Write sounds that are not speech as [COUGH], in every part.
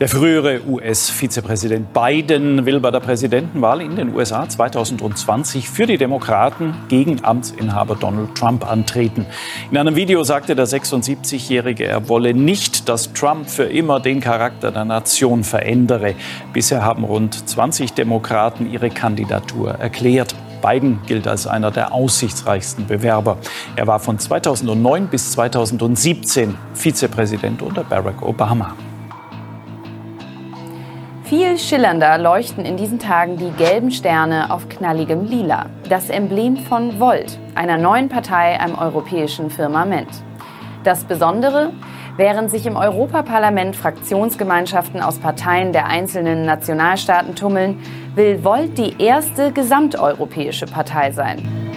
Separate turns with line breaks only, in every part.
Der frühere US-Vizepräsident Biden will bei der Präsidentenwahl in den USA 2020 für die Demokraten gegen Amtsinhaber Donald Trump antreten. In einem Video sagte der 76-Jährige, er wolle nicht, dass Trump für immer den Charakter der Nation verändere. Bisher haben rund 20 Demokraten ihre Kandidatur erklärt. Biden gilt als einer der aussichtsreichsten Bewerber. Er war von 2009 bis 2017 Vizepräsident unter Barack Obama.
Viel schillernder leuchten in diesen Tagen die gelben Sterne auf knalligem Lila, das Emblem von Volt, einer neuen Partei am europäischen Firmament. Das Besondere, während sich im Europaparlament Fraktionsgemeinschaften aus Parteien der einzelnen Nationalstaaten tummeln, will Volt die erste gesamteuropäische Partei sein.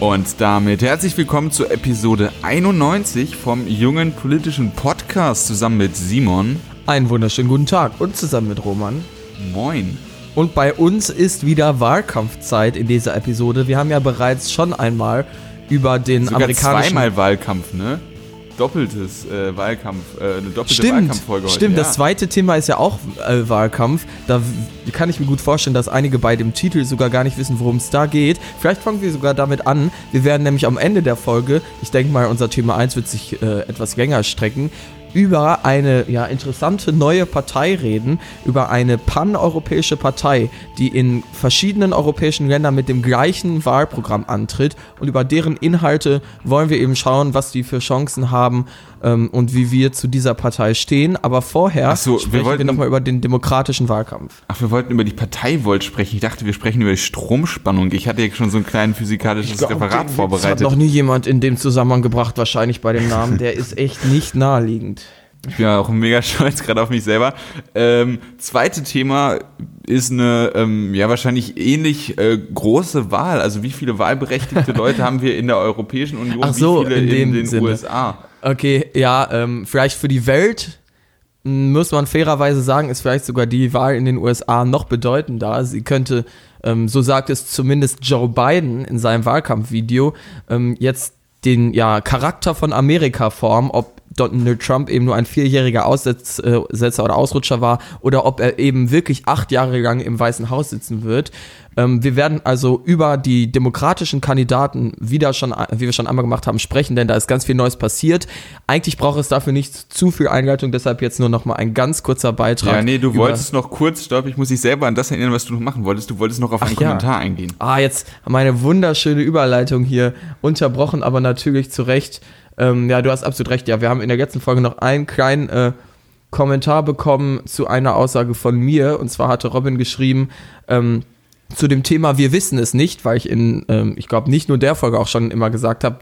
Und damit herzlich willkommen zur Episode 91 vom jungen politischen Podcast zusammen mit Simon.
Einen wunderschönen guten Tag und zusammen mit Roman.
Moin.
Und bei uns ist wieder Wahlkampfzeit in dieser Episode. Wir haben ja bereits schon einmal über den
Sogar
amerikanischen
zweimal Wahlkampf, ne? Doppeltes äh, Wahlkampf, äh, eine doppelte
Stimmt,
Wahlkampffolge heute.
stimmt.
ja.
Das zweite Thema ist ja auch äh, Wahlkampf. Da kann ich mir gut vorstellen, dass einige bei dem Titel sogar gar nicht wissen, worum es da geht. Vielleicht fangen wir sogar damit an. Wir werden nämlich am Ende der Folge, ich denke mal, unser Thema 1 wird sich äh, etwas länger strecken, über eine ja, interessante neue Partei reden, über eine paneuropäische Partei, die in verschiedenen europäischen Ländern mit dem gleichen Wahlprogramm antritt und über deren Inhalte wollen wir eben schauen, was die für Chancen haben ähm, und wie wir zu dieser Partei stehen. Aber vorher
so, wir
sprechen wir,
wollten-
nochmal über den demokratischen Wahlkampf.
Ach, wir wollten über die Partei Volt sprechen. Ich dachte, wir sprechen über die Stromspannung. Ich hatte ja schon so ein kleines physikalisches Referat
Das hat
vorbereitet.
noch nie jemand in dem Zusammenhang gebracht, wahrscheinlich bei dem Namen. Der ist echt nicht naheliegend.
Ich bin ja auch mega [LAUGHS] stolz gerade auf mich selber. Ähm, zweite Thema ist eine ähm, ja wahrscheinlich ähnlich äh, große Wahl. Also wie viele wahlberechtigte [LAUGHS] Leute haben wir in der Europäischen Union?
Ach so,
wie viele
in dem
den
Sinne.
USA?
Okay, ja, ähm, vielleicht für die Welt muss man fairerweise sagen, ist vielleicht sogar die Wahl in den USA noch bedeutender. Sie könnte, ähm, so sagt es zumindest Joe Biden in seinem Wahlkampfvideo, ähm, jetzt den ja, Charakter von Amerika formen, ob Donald Trump eben nur ein vierjähriger Aussetzer oder Ausrutscher war oder ob er eben wirklich acht Jahre lang im Weißen Haus sitzen wird. Ähm, wir werden also über die demokratischen Kandidaten wieder schon, wie wir schon einmal gemacht haben, sprechen, denn da ist ganz viel Neues passiert. Eigentlich braucht es dafür nicht zu viel Einleitung, deshalb jetzt nur noch mal ein ganz kurzer Beitrag.
Ja, nee, du wolltest noch kurz, stopp, ich muss dich selber an das erinnern, was du noch machen wolltest. Du wolltest noch auf einen
Ach ja.
Kommentar eingehen.
Ah, jetzt meine wunderschöne Überleitung hier unterbrochen, aber natürlich zu Recht. Ähm, ja, du hast absolut recht. Ja, wir haben in der letzten Folge noch einen kleinen äh, Kommentar bekommen zu einer Aussage von mir. Und zwar hatte Robin geschrieben, ähm, zu dem Thema Wir wissen es nicht, weil ich in, ähm, ich glaube, nicht nur der Folge auch schon immer gesagt habe,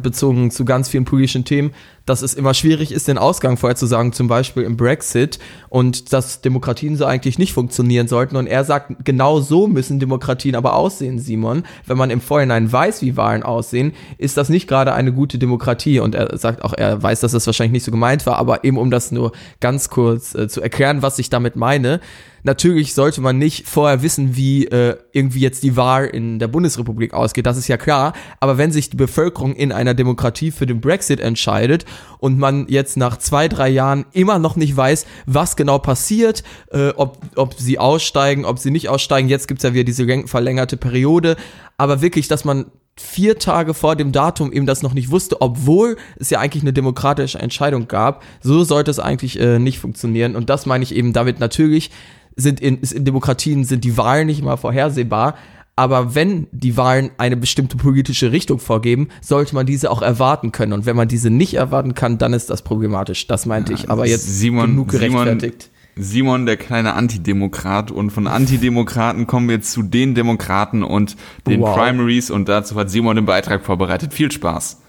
bezogen zu ganz vielen politischen Themen, dass es immer schwierig ist, den Ausgang vorherzusagen, zum Beispiel im Brexit und dass Demokratien so eigentlich nicht funktionieren sollten. Und er sagt, genau so müssen Demokratien aber aussehen, Simon. Wenn man im Vorhinein weiß, wie Wahlen aussehen, ist das nicht gerade eine gute Demokratie. Und er sagt auch, er weiß, dass das wahrscheinlich nicht so gemeint war, aber eben um das nur ganz kurz äh, zu erklären, was ich damit meine. Natürlich sollte man nicht vorher wissen, wie äh, irgendwie jetzt die Wahl in der Bundesrepublik ausgeht, das ist ja klar. Aber wenn sich die Bevölkerung in einer Demokratie für den Brexit entscheidet und man jetzt nach zwei, drei Jahren immer noch nicht weiß, was genau passiert, äh, ob, ob sie aussteigen, ob sie nicht aussteigen, jetzt gibt's ja wieder diese läng- verlängerte Periode, aber wirklich, dass man vier Tage vor dem Datum eben das noch nicht wusste, obwohl es ja eigentlich eine demokratische Entscheidung gab. So sollte es eigentlich äh, nicht funktionieren. Und das meine ich eben damit natürlich, sind in, in Demokratien sind die Wahlen nicht immer vorhersehbar. Aber wenn die Wahlen eine bestimmte politische Richtung vorgeben, sollte man diese auch erwarten können. Und wenn man diese nicht erwarten kann, dann ist das problematisch. Das meinte ich. Aber jetzt
Simon,
genug
Simon,
gerechtfertigt.
Simon, der kleine Antidemokrat. Und von Antidemokraten kommen wir zu den Demokraten und den
Wow.
Primaries. Und dazu hat Simon den Beitrag vorbereitet. Viel Spaß.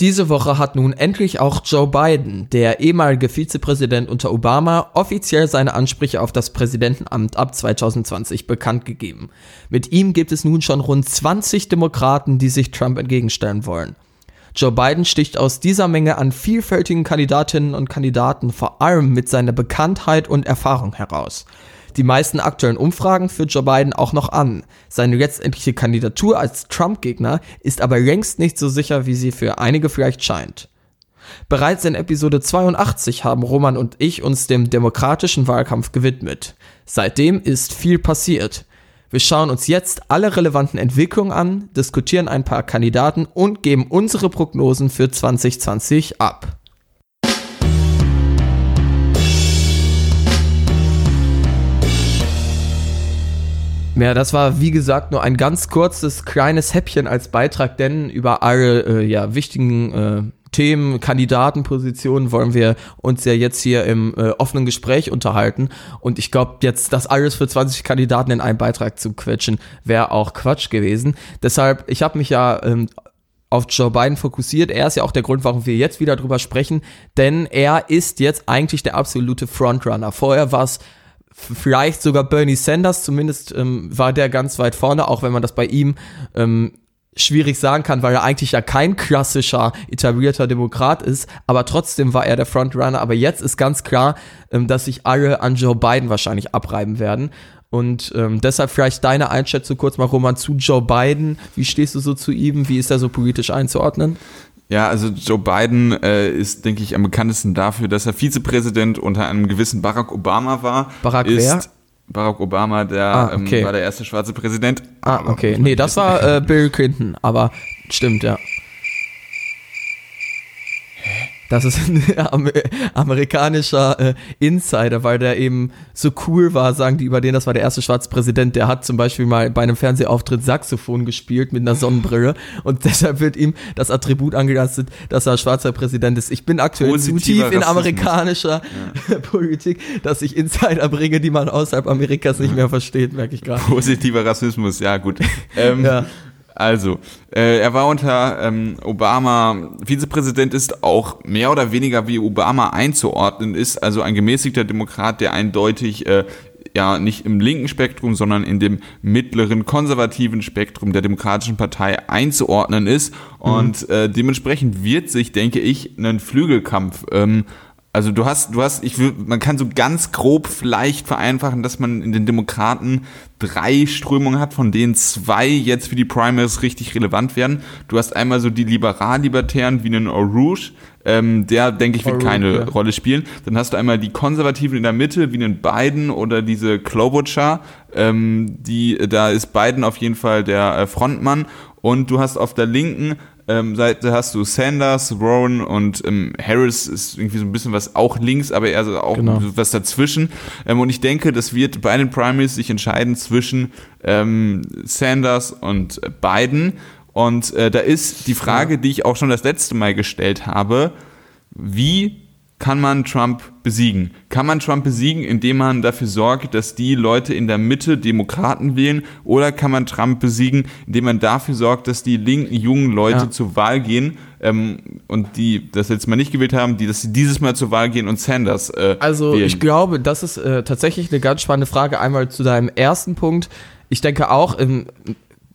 Diese Woche hat nun endlich auch Joe Biden, der ehemalige Vizepräsident unter Obama, offiziell seine Ansprüche auf das Präsidentenamt ab 2020 bekannt gegeben. Mit ihm gibt es nun schon rund 20 Demokraten, die sich Trump entgegenstellen wollen. Joe Biden sticht aus dieser Menge an vielfältigen Kandidatinnen und Kandidaten vor allem mit seiner Bekanntheit und Erfahrung heraus. Die meisten aktuellen Umfragen für Joe Biden auch noch an. Seine letztendliche Kandidatur als Trump-Gegner ist aber längst nicht so sicher, wie sie für einige vielleicht scheint. Bereits in Episode 82 haben Roman und ich uns dem demokratischen Wahlkampf gewidmet. Seitdem ist viel passiert. Wir schauen uns jetzt alle relevanten Entwicklungen an, diskutieren ein paar Kandidaten und geben unsere Prognosen für 2020 ab. Ja, das war wie gesagt nur ein ganz kurzes kleines Häppchen als Beitrag, denn über alle äh, ja, wichtigen äh, Themen, Kandidatenpositionen wollen wir uns ja jetzt hier im äh, offenen Gespräch unterhalten. Und ich glaube, jetzt das alles für 20 Kandidaten in einen Beitrag zu quetschen, wäre auch Quatsch gewesen. Deshalb, ich habe mich ja ähm, auf Joe Biden fokussiert. Er ist ja auch der Grund, warum wir jetzt wieder drüber sprechen, denn er ist jetzt eigentlich der absolute Frontrunner. Vorher war es vielleicht sogar Bernie Sanders, zumindest ähm, war der ganz weit vorne, auch wenn man das bei ihm ähm, schwierig sagen kann, weil er eigentlich ja kein klassischer etablierter Demokrat ist, aber trotzdem war er der Frontrunner. Aber jetzt ist ganz klar, ähm, dass sich alle an Joe Biden wahrscheinlich abreiben werden. Und ähm, deshalb vielleicht deine Einschätzung kurz mal, Roman, zu Joe Biden. Wie stehst du so zu ihm? Wie ist er so politisch einzuordnen?
Ja, also Joe Biden äh, ist, denke ich, am bekanntesten dafür, dass er Vizepräsident unter einem gewissen Barack Obama war.
Barack
ist,
wer?
Barack Obama, der
Ah, okay.
ähm, war der erste schwarze Präsident.
Ah, okay. Nee, das war äh, Bill Clinton, aber stimmt, ja. Das ist [LAUGHS] ein Amer amerikanischer äh, Insider, weil der eben so cool war, sagen die über den, das war der erste schwarze Präsident, der hat zum Beispiel mal bei einem Fernsehauftritt Saxophon gespielt mit einer Sonnenbrille [LAUGHS] und deshalb wird ihm das Attribut angelastet, dass er schwarzer Präsident ist. Ich bin aktuell zu
Positiver
tief in amerikanischer [LAUGHS] Politik, dass ich Insider bringe, die man außerhalb Amerikas nicht mehr versteht, merke ich gerade.
Positiver Rassismus, ja gut. Ähm,
Ja.
Also, äh, er war unter ähm, Obama Vizepräsident, ist auch mehr oder weniger wie Obama einzuordnen, ist also ein gemäßigter Demokrat, der eindeutig äh, ja nicht im linken Spektrum, sondern in dem mittleren konservativen Spektrum der Demokratischen Partei einzuordnen ist. Und äh, dementsprechend wird sich, denke ich, ein Flügelkampf ähm, also du hast, du hast, ich will, man kann so ganz grob vielleicht vereinfachen, dass man in den Demokraten drei Strömungen hat, von denen zwei jetzt für die Primaries richtig relevant werden. Du hast einmal so die Liberal-Libertären wie einen O'Rouge, ähm, der, denke ich, wird keine
ja.
Rolle spielen. Dann hast du einmal die Konservativen in der Mitte, wie einen Biden oder diese Klobuchar, ähm, die, da ist Biden auf jeden Fall der äh, Frontmann. Und du hast auf der linken ähm, Seite hast du Sanders, Warren und ähm, Harris ist irgendwie so ein bisschen was auch links, aber eher so auch
Genau.
was dazwischen. Ähm, und ich denke, das wird bei den Primaries sich entscheiden zwischen ähm, Sanders und äh, Biden. Und äh, da ist die Frage, die ich auch schon das letzte Mal gestellt habe, wie kann man Trump besiegen? Kann man Trump besiegen, indem man dafür sorgt, dass die Leute in der Mitte Demokraten wählen? Oder kann man Trump besiegen, indem man dafür sorgt, dass die linken jungen Leute
Ja.
zur Wahl gehen ähm, und die das letzte Mal nicht gewählt haben, die dass sie dieses Mal zur Wahl gehen und Sanders äh,
Also
wählen?
ich glaube, das ist äh, tatsächlich eine ganz spannende Frage. Einmal zu deinem ersten Punkt. Ich denke auch, im,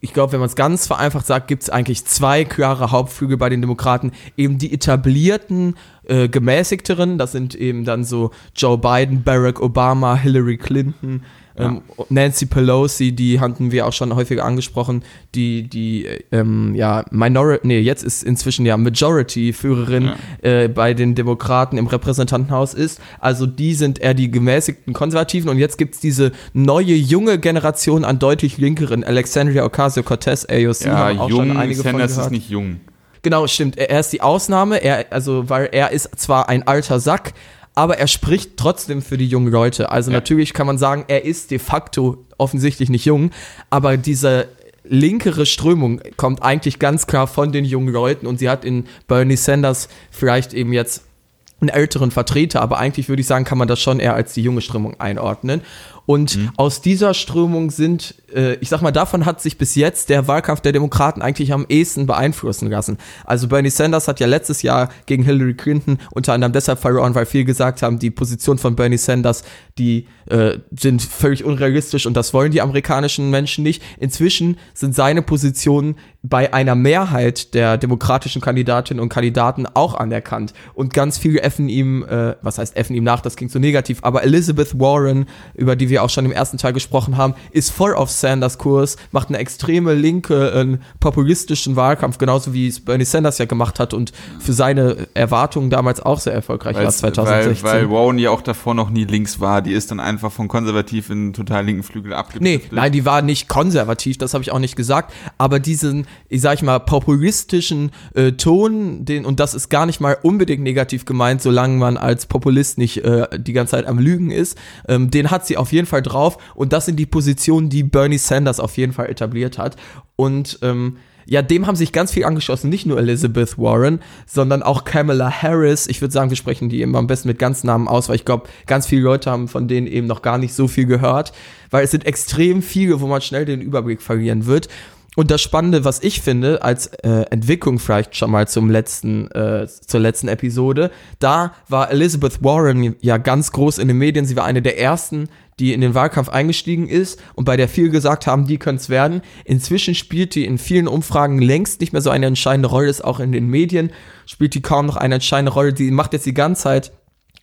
ich glaube, wenn man es ganz vereinfacht sagt, gibt es eigentlich zwei klare Hauptflügel bei den Demokraten. Eben die etablierten, äh, gemäßigteren, das sind eben dann so Joe Biden, Barack Obama, Hillary Clinton, ähm, Nancy Pelosi, die hatten wir auch schon häufiger angesprochen, die, die, äh, ähm, ja, Minority, nee, jetzt ist inzwischen ja Majority-Führerin äh, bei den Demokraten im Repräsentantenhaus ist. Also die sind eher die gemäßigten Konservativen und jetzt gibt's diese neue, junge Generation an deutlich linkeren, Alexandria Ocasio-Cortez, AOC,
ja,
haben auch schon
jung,
einige von
Sanders
gehört.
ist nicht jung.
Genau, stimmt. Er, er ist die Ausnahme, er, also, weil er ist zwar ein alter Sack, aber er spricht trotzdem für die jungen Leute. Also
Ja.
natürlich kann man sagen, er ist de facto offensichtlich nicht jung, aber diese linkere Strömung kommt eigentlich ganz klar von den jungen Leuten und sie hat in Bernie Sanders vielleicht eben jetzt einen älteren Vertreter, aber eigentlich würde ich sagen, kann man das schon eher als die junge Strömung einordnen. Und aus dieser Strömung sind, äh, ich sag mal, davon hat sich bis jetzt der Wahlkampf der Demokraten eigentlich am ehesten beeinflussen lassen. Also Bernie Sanders hat ja letztes Jahr gegen Hillary Clinton unter anderem deshalb verloren, weil viele gesagt haben, die Position von Bernie Sanders, die äh, sind völlig unrealistisch und das wollen die amerikanischen Menschen nicht. Inzwischen sind seine Positionen bei einer Mehrheit der demokratischen Kandidatinnen und Kandidaten auch anerkannt. Und ganz viele effen ihm, äh, was heißt effen ihm nach, das klingt so negativ, aber Elizabeth Warren, über die wir wir auch schon im ersten Teil gesprochen haben, ist voll auf Sanders Kurs, macht eine extreme linke, äh, populistischen Wahlkampf, genauso wie es Bernie Sanders ja gemacht hat und für seine Erwartungen damals auch sehr erfolgreich war 2016.
Weil, weil Warren ja auch davor noch nie links war, die ist dann einfach von konservativ in total linken Flügel abgebildet.
Nee, nein, die war nicht konservativ, das habe ich auch nicht gesagt, aber diesen, ich sag ich mal, populistischen äh, Ton, den, und das ist gar nicht mal unbedingt negativ gemeint, solange man als Populist nicht äh, die ganze Zeit am Lügen ist, ähm, den hat sie auf jeden Fall drauf und das sind die Positionen, die Bernie Sanders auf jeden Fall etabliert hat und ähm, ja, dem haben sich ganz viel angeschlossen, nicht nur Elizabeth Warren, sondern auch Kamala Harris. Ich würde sagen, wir sprechen die immer am besten mit Ganznamen aus, weil ich glaube, ganz viele Leute haben von denen eben noch gar nicht so viel gehört, weil es sind extrem viele, wo man schnell den Überblick verlieren wird. Und das Spannende, was ich finde, als äh, Entwicklung vielleicht schon mal zum letzten, äh, zur letzten Episode, da war Elizabeth Warren ja ganz groß in den Medien. Sie war eine der ersten, die in den Wahlkampf eingestiegen ist und bei der viel gesagt haben, die können es werden. Inzwischen spielt die in vielen Umfragen längst nicht mehr so eine entscheidende Rolle, ist auch in den Medien, spielt die kaum noch eine entscheidende Rolle. Die macht jetzt die ganze Zeit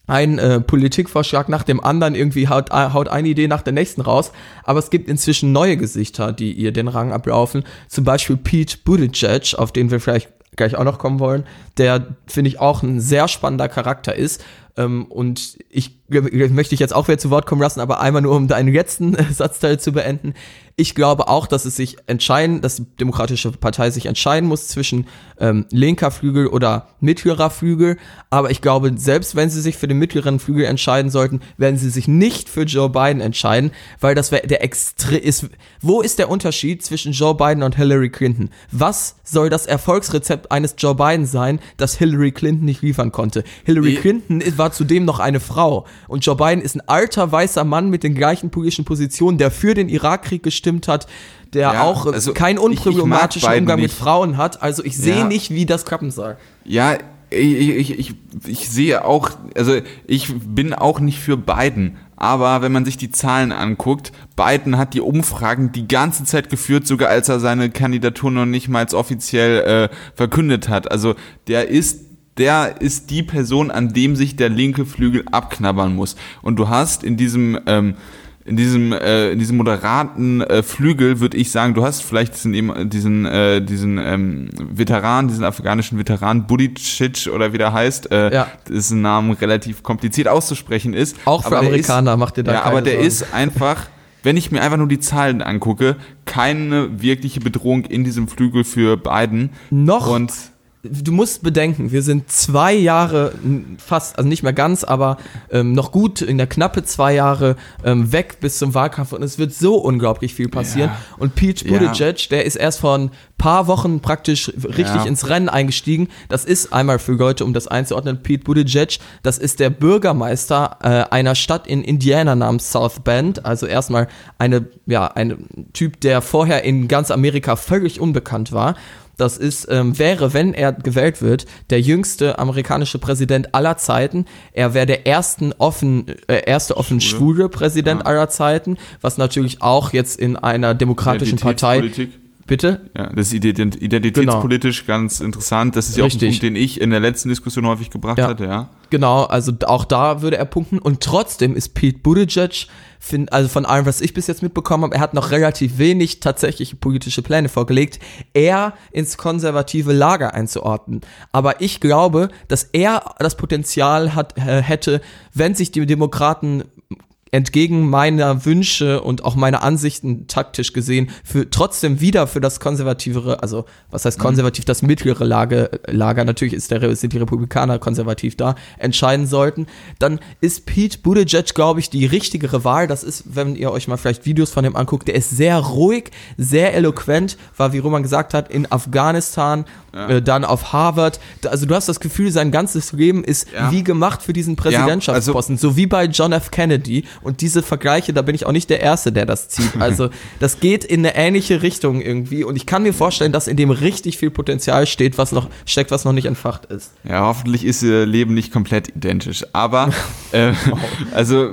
ein äh, Politikvorschlag nach dem anderen, irgendwie haut, äh, haut eine Idee nach der nächsten raus. Aber es gibt inzwischen neue Gesichter, die ihr den Rang ablaufen. Zum Beispiel Pete Buttigieg, auf den wir vielleicht gleich auch noch kommen wollen, der, finde ich, auch ein sehr spannender Charakter ist. Ähm, und ich möchte ich jetzt auch wieder zu Wort kommen lassen, aber einmal nur, um deinen letzten [LAUGHS] Satzteil zu beenden. Ich glaube auch, dass es sich entscheiden, dass die Demokratische Partei sich entscheiden muss zwischen ähm, linker Flügel oder mittlerer Flügel. Aber ich glaube, selbst wenn sie sich für den mittleren Flügel entscheiden sollten, werden sie sich nicht für Joe Biden entscheiden, weil das wäre der extre ist. Wo ist der Unterschied zwischen Joe Biden und Hillary Clinton? Was soll das Erfolgsrezept eines Joe Biden sein, das Hillary Clinton nicht liefern konnte? Hillary Clinton war zudem noch eine Frau und Joe Biden ist ein alter weißer Mann mit den gleichen politischen Positionen, der für den Irakkrieg gestimmt hat, der ja, auch also keinen unproblematischen ich, ich Umgang mit Frauen hat. Also ich sehe ja. nicht, wie das klappen soll.
Ja, ich, ich, ich, ich sehe auch, also ich bin auch nicht für Biden. Aber wenn man sich die Zahlen anguckt, Biden hat die Umfragen die ganze Zeit geführt, sogar als er seine Kandidatur noch nicht mal offiziell äh, verkündet hat. Also der ist der ist die Person, an dem sich der linke Flügel abknabbern muss. Und du hast in diesem ähm, in diesem äh, in diesem moderaten äh, Flügel würde ich sagen, du hast vielleicht diesen diesen äh, diesen ähm, Veteran, diesen afghanischen Veteran Budicic oder wie der heißt, äh, ja. dessen Namen relativ kompliziert auszusprechen ist.
Auch für Amerikaner ist, macht ihr da
Ja, aber der Sorgen. ist einfach wenn ich mir einfach nur die Zahlen angucke, keine wirkliche Bedrohung in diesem Flügel für Biden.
Noch und du musst bedenken, wir sind zwei Jahre fast, also nicht mehr ganz, aber ähm, noch gut in der knappe zwei Jahre ähm, weg bis zum Wahlkampf und es wird so unglaublich viel passieren. Ja. Und Pete Buttigieg, ja. der ist erst vor ein paar Wochen praktisch richtig ja. ins Rennen eingestiegen. Das ist einmal für Leute, um das einzuordnen, Pete Buttigieg, das ist der Bürgermeister äh, einer Stadt in Indiana namens South Bend. Also erstmal eine, ja, ein Typ, der vorher in ganz Amerika völlig unbekannt war das ist, ähm, wäre, wenn er gewählt wird, der jüngste amerikanische Präsident aller Zeiten. Er wäre der ersten offen, äh, erste offen schwule, schwule Präsident ja. aller Zeiten, was natürlich auch jetzt in einer demokratischen Partei Bitte?
Ja, das ist identitätspolitisch genau. ganz interessant. Das ist ja Richtig. auch ein Punkt, den ich in der letzten Diskussion häufig gebracht ja. hatte, ja.
Genau, also auch da würde er punkten. Und trotzdem ist Pete Buttigieg, find, also von allem, was ich bis jetzt mitbekommen habe, er hat noch relativ wenig tatsächliche politische Pläne vorgelegt, er ins konservative Lager einzuordnen. Aber ich glaube, dass er das Potenzial hat, äh, hätte, wenn sich die Demokraten entgegen meiner Wünsche und auch meiner Ansichten taktisch gesehen für trotzdem wieder für das konservativere, also was heißt mhm. konservativ, das mittlere Lager, Lager natürlich ist der, sind die Republikaner konservativ da, entscheiden sollten, dann ist Pete Buttigieg, glaube ich, die richtigere Wahl. Das ist, wenn ihr euch mal vielleicht Videos von dem anguckt, der ist sehr ruhig, sehr eloquent, war, wie Roman gesagt hat, in Afghanistan, ja. äh, dann auf Harvard. Also du hast das Gefühl, sein ganzes Leben ist ja. wie gemacht für diesen Präsidentschaftsposten, ja, also so wie bei John F. Kennedy. Und diese Vergleiche, da bin ich auch nicht der Erste, der das zieht. [LAUGHS] Also das geht in eine ähnliche Richtung irgendwie. Und ich kann mir vorstellen, dass in dem richtig viel Potenzial steht, was noch steckt, was noch nicht entfacht ist.
Ja, hoffentlich ist ihr Leben nicht komplett identisch. Aber [LAUGHS] äh, also,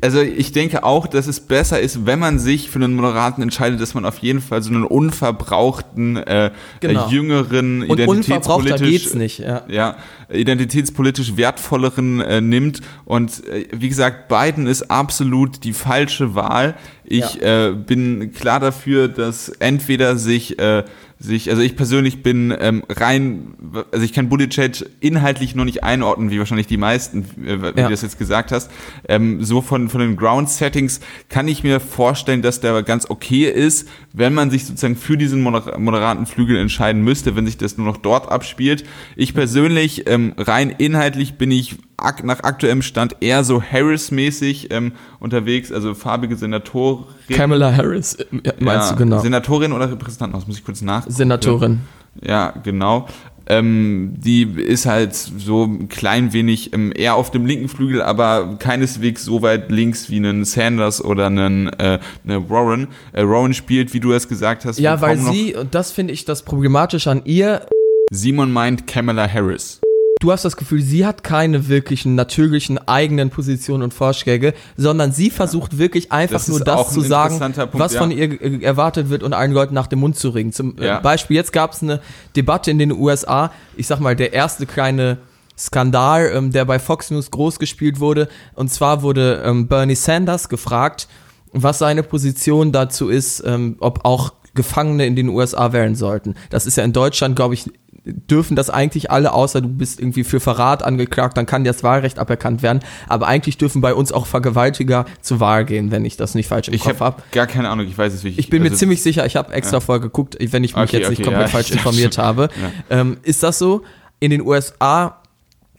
also ich denke auch, dass es besser ist, wenn man sich für einen Moderaten entscheidet, dass man auf jeden Fall so einen unverbrauchten, äh, genau. jüngeren,
Und identitätspolitisch geht's nicht, ja.
ja identitätspolitisch wertvolleren äh, nimmt. Und äh, wie gesagt, Biden ist absolut die falsche Wahl. Ich äh, bin klar dafür, dass entweder sich äh, sich, also ich persönlich bin ähm, rein, also ich kann Buttigieg inhaltlich noch nicht einordnen, wie wahrscheinlich die meisten, äh, wie
Ja.
du das jetzt gesagt hast. Ähm, so von, von den Ground Settings kann ich mir vorstellen, dass der ganz okay ist, wenn man sich sozusagen für diesen moder moderaten Flügel entscheiden müsste, wenn sich das nur noch dort abspielt. Ich persönlich, ähm, rein inhaltlich bin ich nach aktuellem Stand eher so Harris-mäßig ähm, unterwegs, also farbige Senatorin.
Kamala Harris, äh, ja, meinst
ja,
du genau?
Senatorin oder Repräsentantenhaus, muss ich kurz nach.
Senatorin.
Ja, genau. Ähm, die ist halt so ein klein wenig ähm, eher auf dem linken Flügel, aber keineswegs so weit links wie einen Sanders oder einen äh, eine Warren. Äh, Warren spielt, wie du es gesagt hast,
Ja, weil sie, und das finde ich das problematisch an ihr,
Simon meint Kamala Harris.
Du hast das Gefühl, sie hat keine wirklichen natürlichen eigenen Positionen und Vorschläge, sondern sie versucht wirklich einfach
Das
nur das zu sagen,
Punkt,
was
ja.
von ihr erwartet wird und allen Leuten nach dem Mund zu ringen. Zum äh,
Ja.
Beispiel, jetzt gab es eine Debatte in den USA, ich sag mal, der erste kleine Skandal, ähm, der bei Fox News groß gespielt wurde. Und zwar wurde ähm, Bernie Sanders gefragt, was seine Position dazu ist, ähm, ob auch Gefangene in den USA wählen sollten. Das ist ja in Deutschland, glaube ich, dürfen das eigentlich alle, außer du bist irgendwie für Verrat angeklagt, dann kann dir das Wahlrecht aberkannt werden. Aber eigentlich dürfen bei uns auch Vergewaltiger zur Wahl gehen, wenn ich das nicht falsch im
Ich
Kopf
habe gar keine Ahnung, ich weiß es wirklich.
Ich bin mir
also-
ziemlich sicher, ich habe extra vorher geguckt, wenn ich mich
Okay,
jetzt nicht
okay,
komplett
ja,
falsch [LAUGHS] informiert habe. Ähm, ist das so? In den USA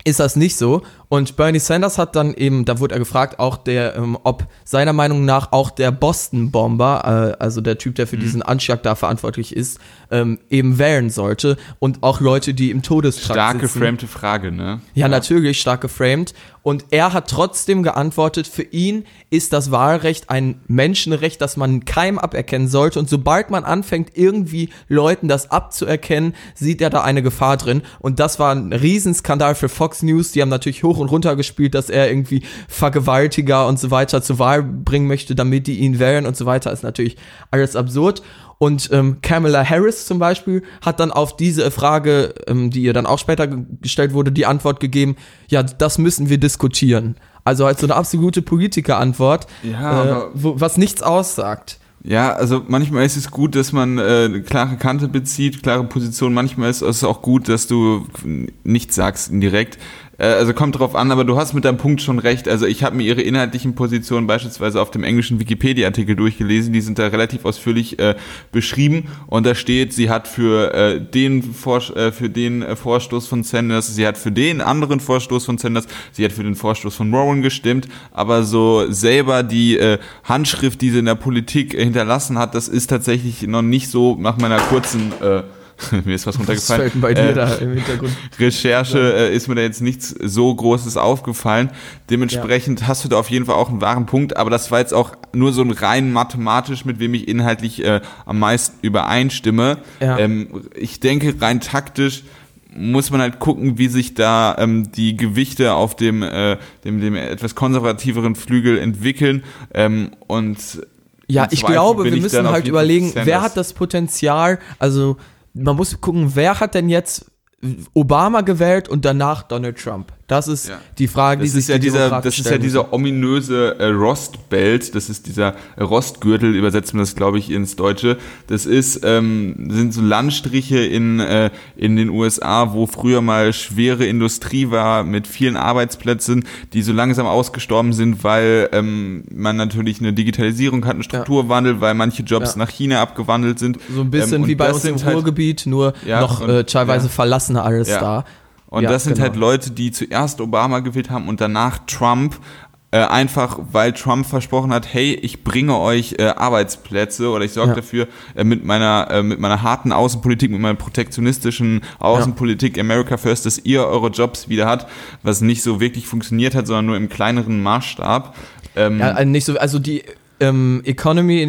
ist das nicht so. Und Bernie Sanders hat dann eben, da wurde er gefragt, auch der, ähm, ob seiner Meinung nach auch der Boston-Bomber, äh, also der Typ, der für diesen Anschlag da verantwortlich ist, ähm, eben wählen sollte und auch Leute, die im Todestrakt
Stark
sitzen.
geframte Frage, ne?
Ja, natürlich, stark geframed. Und er hat trotzdem geantwortet, für ihn ist das Wahlrecht ein Menschenrecht, das man keinem aberkennen sollte. Und sobald man anfängt, irgendwie Leuten das abzuerkennen, sieht er da eine Gefahr drin. Und das war ein Riesenskandal für Fox News. Die haben natürlich hoch und runter gespielt, dass er irgendwie Vergewaltiger und so weiter zur Wahl bringen möchte, damit die ihn wählen und so weiter. Ist natürlich alles absurd. Und ähm, Kamala Harris zum Beispiel hat dann auf diese Frage, ähm, die ihr dann auch später ge- gestellt wurde, die Antwort gegeben, ja, das müssen wir diskutieren. Also halt so eine absolute Politikerantwort,
Ja,
äh, wo, was nichts aussagt.
Ja, also manchmal ist es gut, dass man äh, eine klare Kante bezieht, klare Position. Manchmal ist es auch gut, dass du nichts sagst indirekt. Äh, also kommt drauf an, aber du hast mit deinem Punkt schon recht. Also ich habe mir ihre inhaltlichen Positionen beispielsweise auf dem englischen Wikipedia-Artikel durchgelesen. Die sind da relativ ausführlich äh, beschrieben und da steht, sie hat für äh, den Vor äh, für den äh, Vorstoß von Sanders, sie hat für den anderen Vorstoß von Sanders, sie hat für den Vorstoß von Warren gestimmt, aber so selber die äh, Handschrift, die sie in der Politik hinterlassen hat, das ist tatsächlich noch nicht so nach meiner kurzen äh, [LAUGHS] mir ist was
Was
runtergefallen.
fällt denn bei dir
Äh,
da im Hintergrund? [LAUGHS]
Recherche äh, ist mir da jetzt nichts so Großes aufgefallen. Dementsprechend hast du da auf jeden Fall auch einen wahren Punkt, aber das war jetzt auch nur so ein rein mathematisch, mit wem ich inhaltlich äh, am meisten übereinstimme.
Ja.
Ähm, ich denke, rein taktisch muss man halt gucken, wie sich da ähm, die Gewichte auf dem, äh, dem, dem etwas konservativeren Flügel entwickeln. Ähm, und
Ja, ich
Zweifel
glaube, wir müssen halt überlegen, wer hat das Potenzial, also man muss gucken, wer hat denn jetzt Obama gewählt und danach Donald Trump? Das ist
Ja.
die Frage, die
Das
sich
ist ja
die
dieser, das ist ja dieser ominöse äh, Rostbelt, das ist dieser Rostgürtel, übersetzt man das, glaube ich, ins Deutsche. Das ist, ähm, sind so Landstriche in, äh, in den USA, wo früher mal schwere Industrie war mit vielen Arbeitsplätzen, die so langsam ausgestorben sind, weil ähm, man natürlich eine Digitalisierung hat, einen Strukturwandel, weil manche Jobs
Ja.
nach China abgewandelt sind.
So ein bisschen
Ähm,
wie bei uns im
halt-
Ruhrgebiet, nur
Ja,
noch äh, teilweise
ja.
verlassen alles
Ja.
da.
Und
Ja,
das sind
genau.
halt Leute, die zuerst Obama gewählt haben und danach Trump. Äh, einfach weil Trump versprochen hat, hey, ich bringe euch äh, Arbeitsplätze oder ich sorge
Ja.
dafür äh, mit meiner äh, mit meiner harten Außenpolitik, mit meiner protektionistischen Außenpolitik America First, dass ihr eure Jobs wieder hat, was nicht so wirklich funktioniert hat, sondern nur im kleineren Maßstab. Ähm,
Ja, also nicht so, also die ähm, Economy,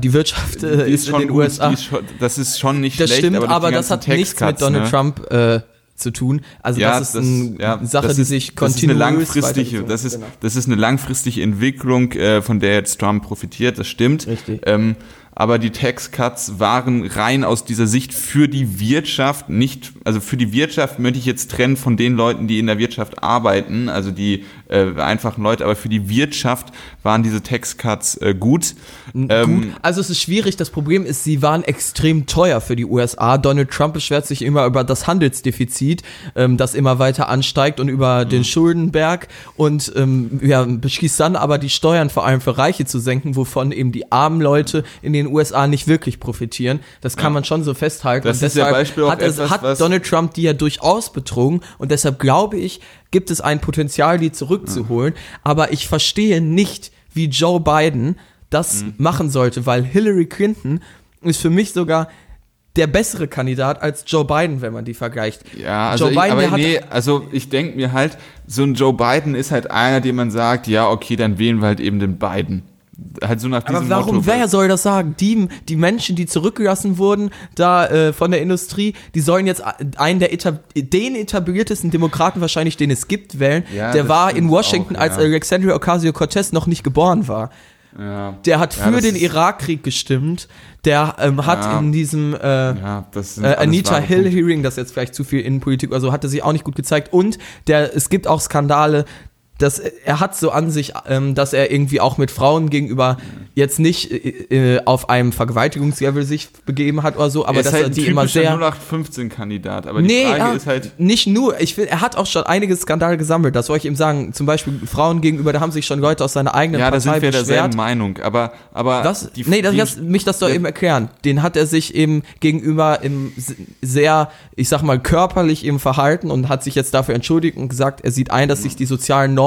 die Wirtschaft äh,
die
ist in den
gut,
USA.
ist schon, das ist schon nicht
Das
schlecht,
stimmt,
aber,
aber, das hat nichts mit Donald
ne?
Trump äh, zu tun. Also
Ja,
das ist eine
ja,
Sache,
das
die
ist-
sich
das ist eine
kontinuierlich
langfristige, das ist,
genau.
das ist eine langfristige Entwicklung, äh, von der jetzt Trump profitiert, das stimmt.
Richtig.
Ähm, aber die Tax Cuts waren rein aus dieser Sicht für die Wirtschaft, nicht, also für die Wirtschaft möchte ich jetzt trennen von den Leuten, die in der Wirtschaft arbeiten, also die äh, einfachen Leute, aber für die Wirtschaft waren diese Tax Cuts äh, gut. Ähm,
Gut, also es ist schwierig. Das Problem ist, sie waren extrem teuer für die USA. Donald Trump beschwert sich immer über das Handelsdefizit, ähm, das immer weiter ansteigt und über
Mhm.
den Schuldenberg und ähm, ja, beschließt dann aber die Steuern vor allem für Reiche zu senken, wovon eben die armen Leute in den USA nicht wirklich profitieren. Das kann
Ja.
man schon so festhalten.
Das
und
ist ja Beispiel auch
hat,
etwas,
hat Donald Trump die ja durchaus betrogen und deshalb glaube ich, gibt es ein Potenzial, die zurückzuholen. Aber ich verstehe nicht, wie Joe Biden das
Mhm.
machen sollte, weil Hillary Clinton ist für mich sogar der bessere Kandidat als Joe Biden, wenn man die vergleicht.
Ja, also
Joe
ich,
Biden,
aber nee, also ich denke mir halt, so ein Joe Biden ist halt einer, dem man sagt, ja, okay, dann wählen wir halt eben den Biden. Halt so nach diesem
Aber warum,
Motto.
wer soll das sagen? Die, die Menschen, die zurückgelassen wurden, da äh, von der Industrie, die sollen jetzt einen der etab den etabliertesten Demokraten wahrscheinlich, den es gibt, wählen.
Ja,
der war in Washington,
auch,
als
ja.
Alexandria Ocasio-Cortez noch nicht geboren war.
Ja,
Der hat für den Irakkrieg gestimmt. Der ähm, hat in diesem äh, äh, Anita Hill. Hearing, das ist jetzt vielleicht zu viel Innenpolitik, also hatte sie auch nicht gut gezeigt. Und der, es gibt auch Skandale, dass er hat so an sich, ähm, dass er irgendwie auch mit Frauen gegenüber jetzt nicht äh, äh, auf einem Vergewaltigungslevel sich begeben hat oder so, aber
er ist
dass
halt
er die immer sehr
0815-Kandidat, aber die
Nee,
Frage
ja,
ist halt,
nicht nur. Ich finde, er hat auch schon einige Skandale gesammelt. Das soll ich ihm sagen. Zum Beispiel Frauen gegenüber, da haben sich schon Leute aus seiner eigenen
ja, da
Partei
sind wir
beschwert.
derselben Meinung, aber, aber
Was?
die-
nee, das,
die-
das, mich das doch eben erklären. Den hat er sich eben gegenüber im sehr, ich sag mal, körperlich eben verhalten und hat sich jetzt dafür entschuldigt und gesagt, er sieht ein, dass sich die sozialen Normen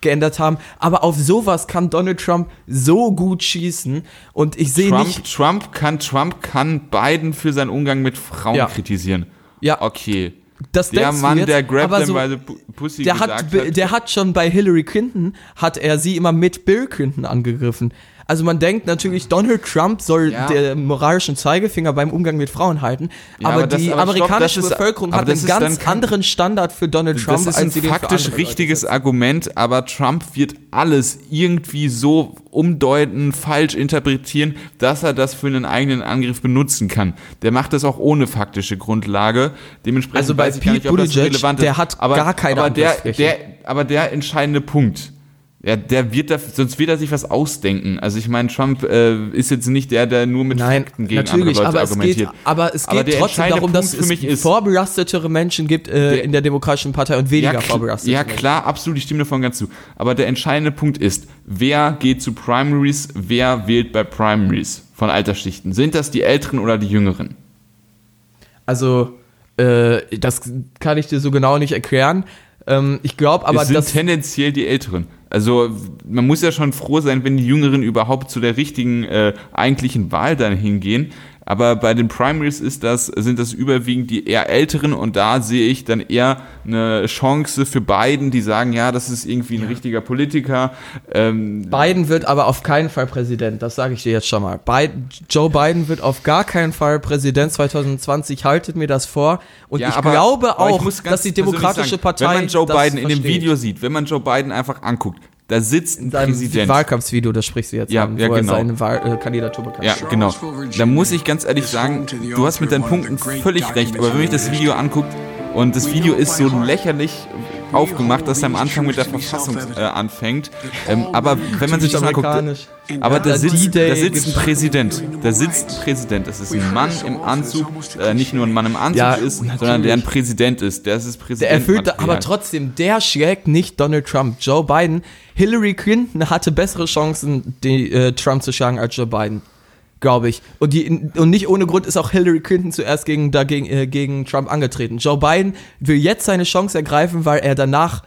geändert haben. Aber auf sowas kann Donald Trump so gut schießen und ich sehe nicht.
Trump kann, Trump kann Biden für seinen Umgang mit Frauen
Ja.
kritisieren.
Ja,
Okay.
das
Der Mann,
jetzt,
der Grab
aber
them
so,
by the Pu- Pussy
der
gesagt
hat,
hat.
der hat schon bei Hillary Clinton, hat er sie immer mit Bill Clinton angegriffen. Also man denkt natürlich, Donald Trump soll
Ja.
den moralischen Zeigefinger beim Umgang mit Frauen halten,
Ja,
aber,
aber das-
die
aber stopp,
amerikanische
das ist-
Bevölkerung hat einen ganz
kein-
anderen Standard für Donald Trump,
das ist ein faktisch richtiges. Argument, aber Trump wird alles irgendwie so umdeuten, falsch interpretieren, dass er das für einen eigenen Angriff benutzen kann. Der macht das auch ohne faktische Grundlage. Dementsprechend
Also bei
nicht,
Pete Buttigieg,
relevant ist.
der hat
aber,
gar keine
aber der, der, aber der entscheidende Punkt. Ja, der wird da, sonst wird er sich was ausdenken. Also ich meine, Trump äh, ist jetzt nicht der, der nur mit
Nein,
Fakten gegen
natürlich,
andere Leute
aber es,
argumentiert.
geht, aber es
Aber
geht
der
trotzdem darum, dass
Punkt für
es
mich ist-
vorbelastetere Menschen gibt äh,
Der-
in der Demokratischen Partei und weniger
ja,
vorbelastete
ja
Menschen.
klar, absolut, ich stimme davon ganz zu. Aber der entscheidende Punkt ist, wer geht zu Primaries, wer wählt bei Primaries von Altersschichten? Sind das die Älteren oder die Jüngeren?
Also, äh, das kann ich dir so genau nicht erklären. Ähm, ich glaube aber,
es sind
dass.
tendenziell die Älteren. Also man muss ja schon froh sein, wenn die Jüngeren überhaupt zu der richtigen äh, eigentlichen Wahl dann hingehen. Aber bei den Primaries ist das, sind das überwiegend die eher Älteren und da sehe ich dann eher eine Chance für Biden, die sagen, ja, das ist irgendwie ein richtiger Politiker. Ähm,
Biden wird aber auf keinen Fall Präsident, das sage ich dir jetzt schon mal. Biden, Joe Biden wird auf gar keinen Fall Präsident 2020, haltet mir das vor. Und
Ja,
ich
aber-
glaube
ich
auch,
ganz
dass die Demokratische
sagen,
Partei.
Wenn man Joe Biden in dem
versteht.
Video sieht, wenn man Joe Biden einfach anguckt, da sitzt ein
in seinem
Präsident.
Wahlkampfsvideo, das sprichst du jetzt
Ja,
an,
ja,
wo
genau.
er seine Wahl, äh, Kandidatur bekannt
Ja, genau. Da muss ich ganz ehrlich sagen, du hast mit deinen Punkten völlig recht, aber wenn sich das Video anguckt und das Video ist so lächerlich aufgemacht, dass er am Anfang mit der Verfassung äh, anfängt, ähm, aber wenn man sich das mal
Amerikanisch.
aber da
Der
sitzt, da sitzt ein Präsident, da sitzt ein Präsident, das ist ein Mann im Anzug, äh, nicht nur ein Mann im Anzug
Ja,
ist, sondern der ein Präsident ist, der ist das
Der
Präsident.
erfüllt, aber trotzdem, der schlägt nicht Donald Trump. Joe Biden, Hillary Clinton hatte bessere Chancen, die, äh, Trump zu schlagen als Joe Biden. Glaube ich. Und, die, und nicht ohne Grund ist auch Hillary Clinton zuerst gegen, dagegen, äh, gegen Trump angetreten. Joe Biden will jetzt seine Chance ergreifen, weil er danach,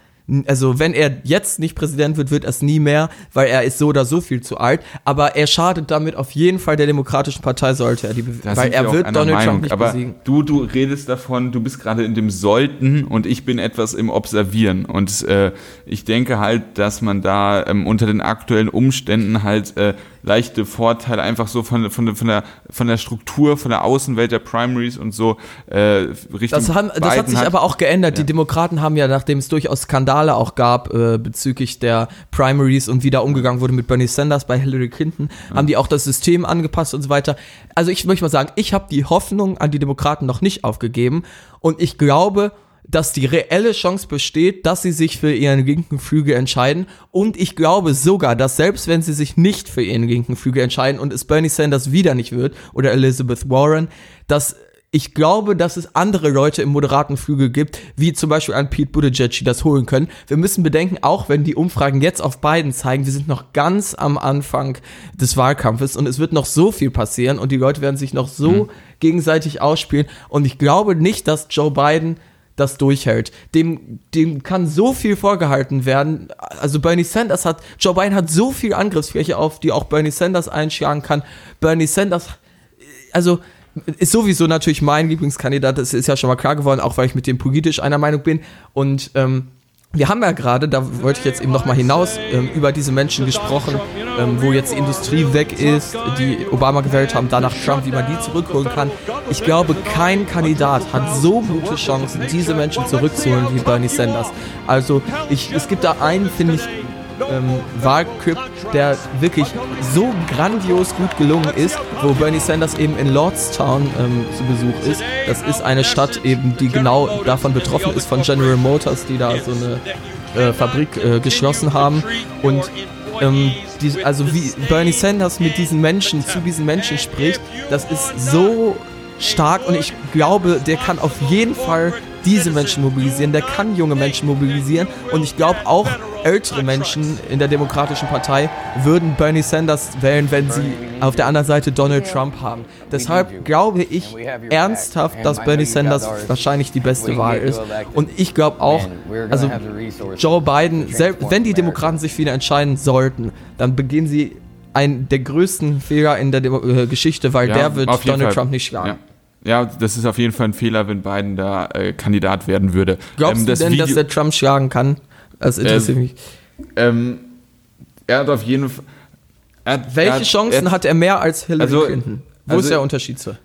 also wenn er jetzt nicht Präsident wird, wird er es nie mehr, weil er ist so oder so viel zu alt. Aber er schadet damit auf jeden Fall der Demokratischen Partei, sollte er die,
Da
weil er wird Donald
Meinung,
Trump nicht
aber
besiegen.
Du, du redest davon, du bist gerade in dem Sollten und ich bin etwas im Observieren. Und äh, ich denke halt, dass man da ähm, unter den aktuellen Umständen halt äh, leichte Vorteile einfach so von, von, von, der, von der Struktur, von der Außenwelt der Primaries und so äh, Richtung
Das, haben, das hat sich
Biden
aber auch geändert.
Ja.
Die Demokraten haben ja, nachdem es durchaus Skandale auch gab äh, bezüglich der Primaries und wie da umgegangen wurde mit Bernie Sanders bei Hillary Clinton, haben die auch das System angepasst und so weiter. Also ich möchte mal sagen, ich habe die Hoffnung an die Demokraten noch nicht aufgegeben und ich glaube, dass die reelle Chance besteht, dass sie sich für ihren linken Flügel entscheiden. Und ich glaube sogar, dass selbst wenn sie sich nicht für ihren linken Flügel entscheiden und es Bernie Sanders wieder nicht wird oder Elizabeth Warren, dass ich glaube, dass es andere Leute im moderaten Flügel gibt, wie zum Beispiel ein Pete Buttigieg, die das holen können. Wir müssen bedenken, auch wenn die Umfragen jetzt auf beiden zeigen, wir sind noch ganz am Anfang des Wahlkampfes und es wird noch so viel passieren und die Leute werden sich noch so gegenseitig ausspielen. Und ich glaube nicht, dass Joe Biden das durchhält. Dem, dem kann so viel vorgehalten werden. Also Bernie Sanders hat, Joe Biden hat so viel Angriffsfläche auf, die auch Bernie Sanders einschlagen kann. Bernie Sanders, also ist sowieso natürlich mein Lieblingskandidat, das ist ja schon mal klar geworden, auch weil ich mit dem politisch einer Meinung bin. Und ähm, wir haben ja gerade, da wollte ich jetzt eben nochmal hinaus, ähm, über diese Menschen gesprochen, ähm, wo jetzt die Industrie weg ist, die Obama gewählt haben, danach Trump, wie man die zurückholen kann. Ich glaube, kein Kandidat hat so gute Chancen, diese Menschen zurückzuholen wie Bernie Sanders. Also ich, es gibt da einen, finde ich, ähm, Wahlclip, der wirklich so grandios gut gelungen ist, wo Bernie Sanders eben in Lordstown ähm, zu Besuch ist. Das ist eine Stadt eben, die genau davon betroffen ist, von General Motors, die da so eine äh, Fabrik äh, geschlossen haben. Und ähm, die, also wie Bernie Sanders mit diesen Menschen, zu diesen Menschen spricht, das ist so stark und ich glaube, der kann auf jeden Fall diese Menschen mobilisieren, der kann junge Menschen mobilisieren und ich glaube auch ältere Menschen in der Demokratischen Partei würden Bernie Sanders wählen, wenn sie auf der anderen Seite Donald Trump haben. Deshalb glaube ich ernsthaft, dass Bernie Sanders wahrscheinlich die beste Wahl ist und ich glaube auch, also Joe Biden, selbst wenn die Demokraten sich wieder entscheiden sollten, dann begehen sie einen der größten Fehler in der Demo äh, Geschichte, weil
Ja,
der wird Donald
Fall.
Trump nicht schlagen.
Ja. Ja, das ist auf jeden Fall ein Fehler, wenn Biden da äh, Kandidat werden würde.
Glaubst
Ähm,
du
das
denn, dass
Video-
der Trump schlagen kann? Das interessiert mich.
ähm, er hat auf jeden Fall. er hat- er
Welche
hat,
Chancen
er,
hat er mehr als Hillary
Also-
Clinton? Wo
also-
ist der Unterschied zu?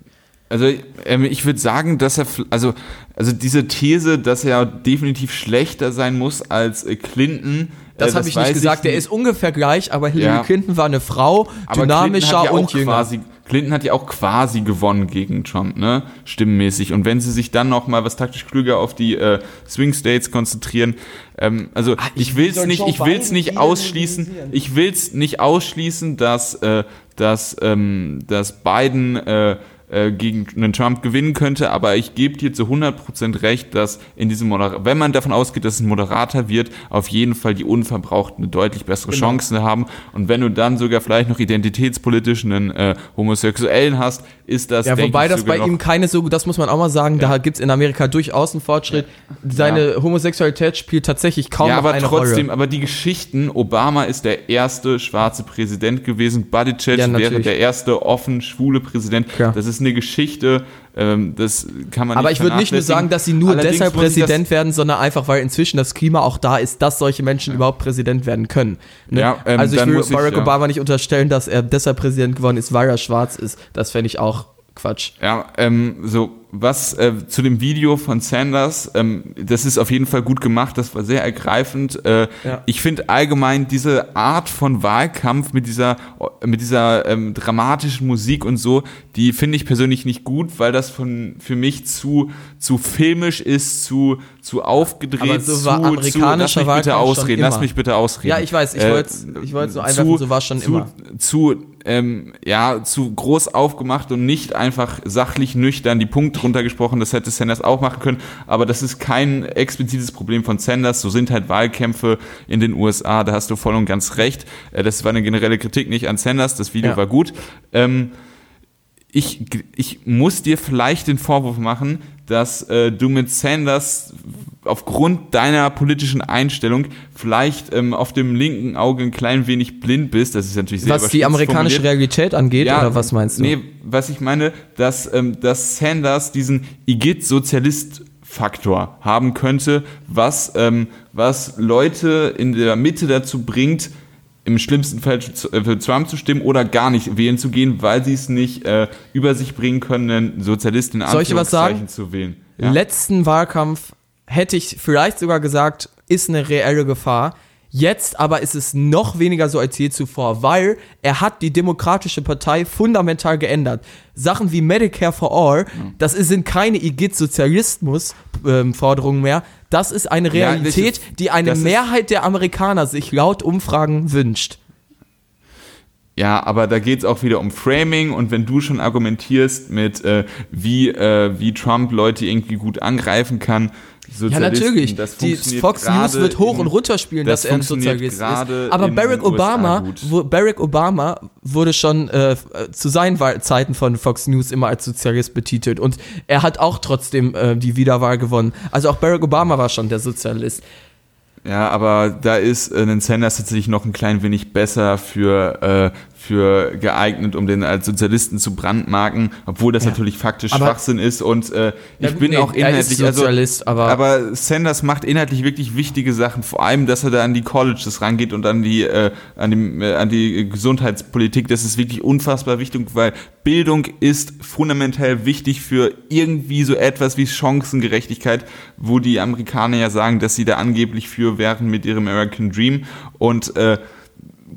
Also ähm, ich würde sagen, dass er, also, also diese These, dass er definitiv schlechter sein muss als äh, Clinton.
Das
äh,
habe ich nicht gesagt. Der ist ungefähr gleich, aber Hillary
Ja.
Clinton war eine Frau,
aber
dynamischer
Clinton hat ja
und
auch
jünger.
Quasi, Clinton hat ja auch quasi gewonnen gegen Trump, ne? Stimmenmäßig. Und wenn sie sich dann noch mal was taktisch klüger auf die äh, Swing States konzentrieren, ähm, also ich will es
soll
nicht, ich will's nicht ausschließen, ich will es nicht ausschließen, dass, äh, dass, ähm, dass Biden äh, äh, gegen einen Trump gewinnen könnte, aber ich gebe dir zu 100% recht, dass in diesem Moderator, wenn man davon ausgeht, dass es ein Moderator wird, auf jeden Fall die Unverbrauchten eine deutlich bessere
Genau.
Chancen haben und wenn du dann sogar vielleicht noch identitätspolitisch einen äh, Homosexuellen hast, ist das
Ja, wobei das bei ihm keine so, das muss man auch mal sagen, da gibt es in Amerika durchaus einen Fortschritt. Seine Homosexualität spielt tatsächlich kaum
ja, aber
eine
trotzdem,
Rolle.
aber die Geschichten, Obama ist der erste schwarze Präsident gewesen, Buttigieg
Ja,
wäre der erste offen schwule Präsident. Das ist eine Geschichte, ähm, das kann man
Aber
nicht
ich würde nicht nur sagen, dass sie nur
Allerdings
deshalb Präsident werden, sondern einfach, weil inzwischen das Klima auch da ist, dass solche Menschen überhaupt Präsident werden können. Ne?
Ja, ähm,
also ich will
muss ich,
Barack
ja.
Obama nicht unterstellen, dass er deshalb Präsident geworden ist, weil er schwarz ist. Das fände ich auch Quatsch.
Ja, ähm, so was äh, zu dem Video von Sanders, ähm, das ist auf jeden Fall gut gemacht, das war sehr ergreifend. Äh,
Ja.
Ich finde allgemein diese Art von Wahlkampf mit dieser mit dieser ähm, dramatischen Musik und so, die finde ich persönlich nicht gut, weil das von für mich zu zu filmisch ist, zu zu aufgedreht,
Aber so
zu,
war
zu
amerikanischer
lass mich bitte
Wahlkampf schon
ausreden, lass mich bitte ausreden.
Ja, ich weiß, ich
Äh,
wollt's- ich wollt's so einwerfen, so war's schon
zu,
immer.
zu ähm, ja zu groß aufgemacht und nicht einfach sachlich nüchtern die Punkte runtergesprochen. Das hätte Sanders auch machen können, aber das ist kein explizites Problem von Sanders. So sind halt Wahlkämpfe in den USA. Da hast du voll und ganz recht. Äh, das war eine generelle Kritik nicht an Sanders. Das Video
Ja.
war gut. Ähm, ich, ich muss dir vielleicht den Vorwurf machen, dass äh, du mit Sanders aufgrund deiner politischen Einstellung vielleicht ähm, auf dem linken Auge ein klein wenig blind bist. Das ist natürlich sehr
Was die amerikanische
formuliert.
Realität angeht, oder was meinst du?
Nee, was ich meine, dass, ähm, dass Sanders diesen Igitt-Sozialist-Faktor haben könnte, was, ähm, was Leute in der Mitte dazu bringt, im schlimmsten Fall für Trump zu stimmen oder gar nicht wählen zu gehen, weil sie es nicht äh, über sich bringen können, einen Sozialisten in
Soll ich was sagen?
zu wählen.
Ja? Letzten Wahlkampf hätte ich vielleicht sogar gesagt, ist eine reelle Gefahr. Jetzt aber ist es noch weniger so als je zuvor, weil er hat die Demokratische Partei fundamental geändert. Sachen wie Medicare for All, das sind keine Igitt-Sozialismus-Forderungen mehr. Das ist eine Realität, die eine Mehrheit der Amerikaner sich laut Umfragen wünscht.
Ja, aber da geht es auch wieder um Framing und wenn du schon argumentierst mit, äh, wie, äh, wie Trump Leute irgendwie gut angreifen kann,
ja, natürlich. Die Fox News wird hoch in, und runter spielen, das dass er ein Sozialist ist. Aber Barack Obama, wo, Barack Obama wurde schon äh, zu seinen Zeiten von Fox News immer als Sozialist betitelt und er hat auch trotzdem äh, die Wiederwahl gewonnen. Also auch Barack Obama war schon der Sozialist.
Ja, aber da ist äh, ein Sanders tatsächlich noch ein klein wenig besser für, äh, für geeignet, um den als Sozialisten zu brandmarken, obwohl das ja. natürlich faktisch aber Schwachsinn ist. Und äh, ich bin nee, auch inhaltlich,
also, aber,
aber Sanders macht inhaltlich wirklich wichtige Sachen, vor allem, dass er da an die Colleges rangeht und an die, äh, an die, äh, an die Gesundheitspolitik. Das ist wirklich unfassbar wichtig, weil Bildung ist fundamental wichtig für irgendwie so etwas wie Chancengerechtigkeit, wo die Amerikaner ja sagen, dass sie da angeblich für wären mit ihrem American Dream. Und äh,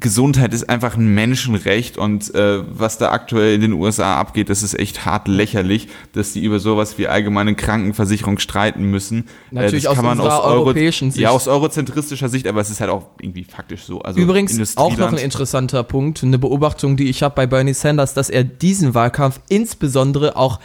Gesundheit ist einfach ein Menschenrecht und äh, was da aktuell in den USA abgeht, das ist echt hart lächerlich, dass die über sowas wie allgemeine Krankenversicherung streiten müssen.
Äh, Natürlich äh, kann man aus europäischen
Euro, Sicht. Ja, aus eurozentristischer Sicht, aber es ist halt auch irgendwie faktisch so. Also
Übrigens auch noch ein interessanter Punkt, eine Beobachtung, die ich habe bei Bernie Sanders, dass er diesen Wahlkampf insbesondere auch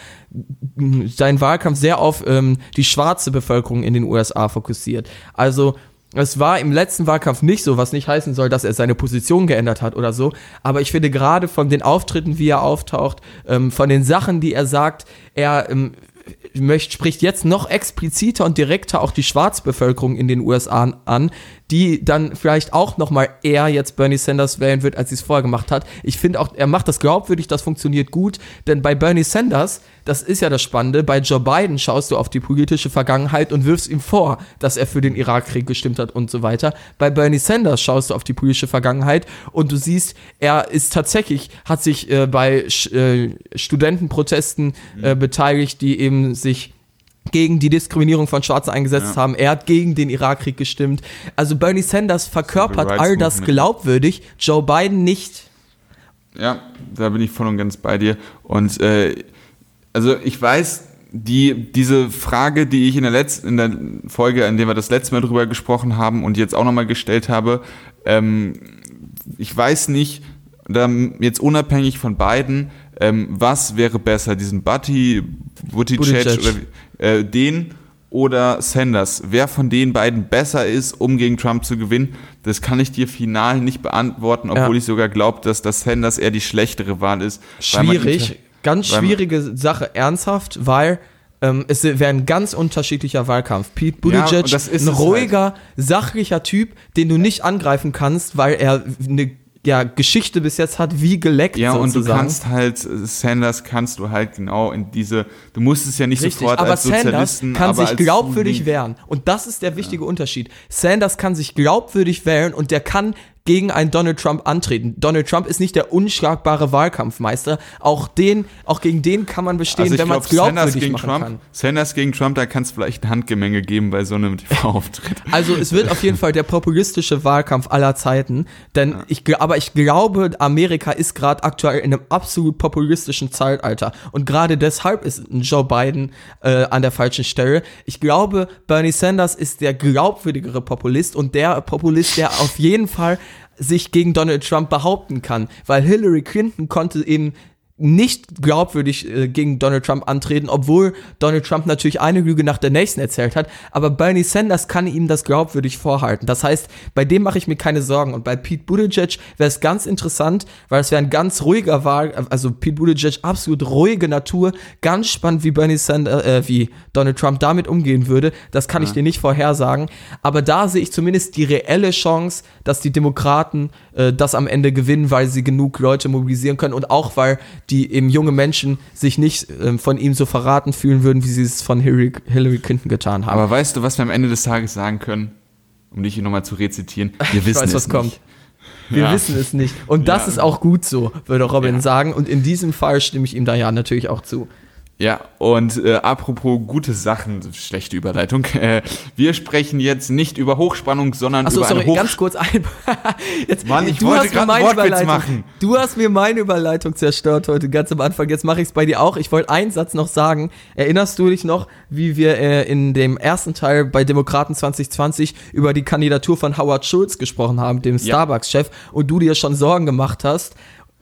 seinen Wahlkampf sehr auf ähm, die schwarze Bevölkerung in den USA fokussiert. Also es war im letzten Wahlkampf nicht so, was nicht heißen soll, dass er seine Position geändert hat oder so. Aber ich finde gerade von den Auftritten, wie er auftaucht, ähm, von den Sachen, die er sagt, er ähm, möchte, spricht jetzt noch expliziter und direkter auch die Schwarzbevölkerung in den USA an, die dann vielleicht auch noch mal eher jetzt Bernie Sanders wählen wird, als sie es vorher gemacht hat. Ich finde auch, er macht das glaubwürdig, das funktioniert gut, denn bei Bernie Sanders, das ist ja das Spannende, bei Joe Biden schaust du auf die politische Vergangenheit und wirfst ihm vor, dass er für den Irakkrieg gestimmt hat und so weiter. Bei Bernie Sanders schaust du auf die politische Vergangenheit und du siehst, er ist tatsächlich, hat sich äh, bei äh, Studentenprotesten äh, beteiligt, die eben sich gegen die Diskriminierung von Schwarzen eingesetzt ja. haben. Er hat gegen den Irakkrieg gestimmt. Also Bernie Sanders verkörpert all das glaubwürdig, Joe Biden nicht.
Ja, da bin ich voll und ganz bei dir. Und äh, also ich weiß, die, diese Frage, die ich in der letzten, in der Folge, in der wir das letzte Mal drüber gesprochen haben und jetzt auch nochmal gestellt habe, ähm, ich weiß nicht, jetzt unabhängig von beiden, ähm, was wäre besser, diesen Buddy, Buttigieg oder äh, den oder Sanders, wer von den beiden besser ist, um gegen Trump zu gewinnen, das kann ich dir final nicht beantworten, obwohl ja. ich sogar glaube, dass das Sanders eher die schlechtere Wahl ist.
Schwierig, ganz schwierige Sache, ernsthaft, weil ähm, es wäre ein ganz unterschiedlicher Wahlkampf. Pete Buttigieg, ja, ein ruhiger, halt. sachlicher Typ, den du nicht angreifen kannst, weil er eine ja, Geschichte bis jetzt hat, wie geleckt
Ja, sozusagen. und du kannst halt, Sanders kannst du halt genau in diese, du musst es ja nicht Richtig, sofort
aber
als Sozialisten,
Sanders kann sich glaubwürdig wehren. Und das ist der wichtige ja. Unterschied. Sanders kann sich glaubwürdig wehren und der kann gegen einen Donald Trump antreten. Donald Trump ist nicht der unschlagbare Wahlkampfmeister. Auch den, auch gegen den kann man bestehen, also wenn man es glaubwürdig gegen machen
Trump,
kann.
Sanders gegen Trump, da kann es vielleicht ein Handgemenge geben bei so einem [LAUGHS] TV-Auftritt.
Also es wird auf jeden Fall der populistische Wahlkampf aller Zeiten, denn ja. ich, aber ich glaube, Amerika ist gerade aktuell in einem absolut populistischen Zeitalter und gerade deshalb ist Joe Biden äh, an der falschen Stelle. Ich glaube, Bernie Sanders ist der glaubwürdigere Populist und der Populist, der auf jeden Fall sich gegen Donald Trump behaupten kann, weil Hillary Clinton konnte eben nicht glaubwürdig äh, gegen Donald Trump antreten, obwohl Donald Trump natürlich eine Lüge nach der nächsten erzählt hat, aber Bernie Sanders kann ihm das glaubwürdig vorhalten. Das heißt, bei dem mache ich mir keine Sorgen und bei Pete Buttigieg wäre es ganz interessant, weil es wäre ein ganz ruhiger Wahl, also Pete Buttigieg absolut ruhige Natur, ganz spannend, wie Bernie Sanders, äh, wie Donald Trump damit umgehen würde. Das kann ja. ich dir nicht vorhersagen, aber da sehe ich zumindest die reelle Chance, dass die Demokraten äh, das am Ende gewinnen, weil sie genug Leute mobilisieren können und auch weil die eben junge Menschen sich nicht äh, von ihm so verraten fühlen würden, wie sie es von Hillary, Hillary Clinton getan haben.
Aber weißt du, was wir am Ende des Tages sagen können? Um dich hier nochmal zu rezitieren.
Wir [LAUGHS] wissen weiß, was nicht. kommt. Wir
Ja.
wissen es nicht. Und das
Ja.
ist auch gut so, würde Robin
Ja.
sagen. Und in diesem Fall stimme ich ihm da ja natürlich auch zu.
Ja, und äh, apropos gute Sachen, schlechte Überleitung. [LAUGHS] Äh, wir sprechen jetzt nicht über Hochspannung, sondern
Achso,
über
sorry,
eine Hoch
ganz kurz ein. [LAUGHS] Jetzt,
Mann, ich
du
wollte
hast mir
grad einen
meine
Wortwitz
Überleitung-
machen.
Du hast mir meine Überleitung zerstört heute ganz am Anfang. Jetzt mache ich es bei dir auch. Ich wollte einen Satz noch sagen. Erinnerst du dich noch, wie wir äh, in dem ersten Teil bei Demokraten 2020 über die Kandidatur von Howard Schulz gesprochen haben, dem Starbucks-Chef, und du dir schon Sorgen gemacht hast?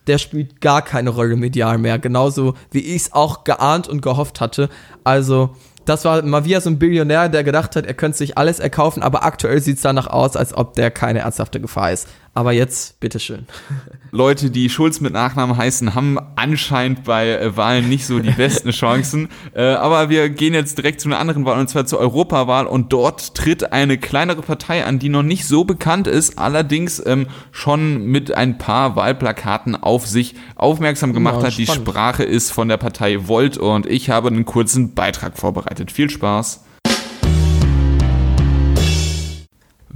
Der spielt gar keine Rolle medial mehr. Genauso wie ich es auch geahnt und gehofft hatte. Also, das war mal wieder so ein Billionär, der gedacht hat, er könnte sich alles erkaufen, aber aktuell sieht es danach aus, als ob der keine ernsthafte Gefahr ist. Aber jetzt, bitteschön. [LAUGHS]
Leute, die Schulz mit Nachnamen heißen, haben anscheinend bei äh, Wahlen nicht so die besten [LAUGHS] Chancen. Äh, aber wir gehen jetzt direkt zu einer anderen Wahl, und zwar zur Europawahl. Und dort tritt eine kleinere Partei an, die noch nicht so bekannt ist, allerdings ähm, schon mit ein paar Wahlplakaten auf sich aufmerksam gemacht
Ja,
hat. Die. Sprache ist von der Partei Volt und ich habe einen kurzen Beitrag vorbereitet. Viel Spaß.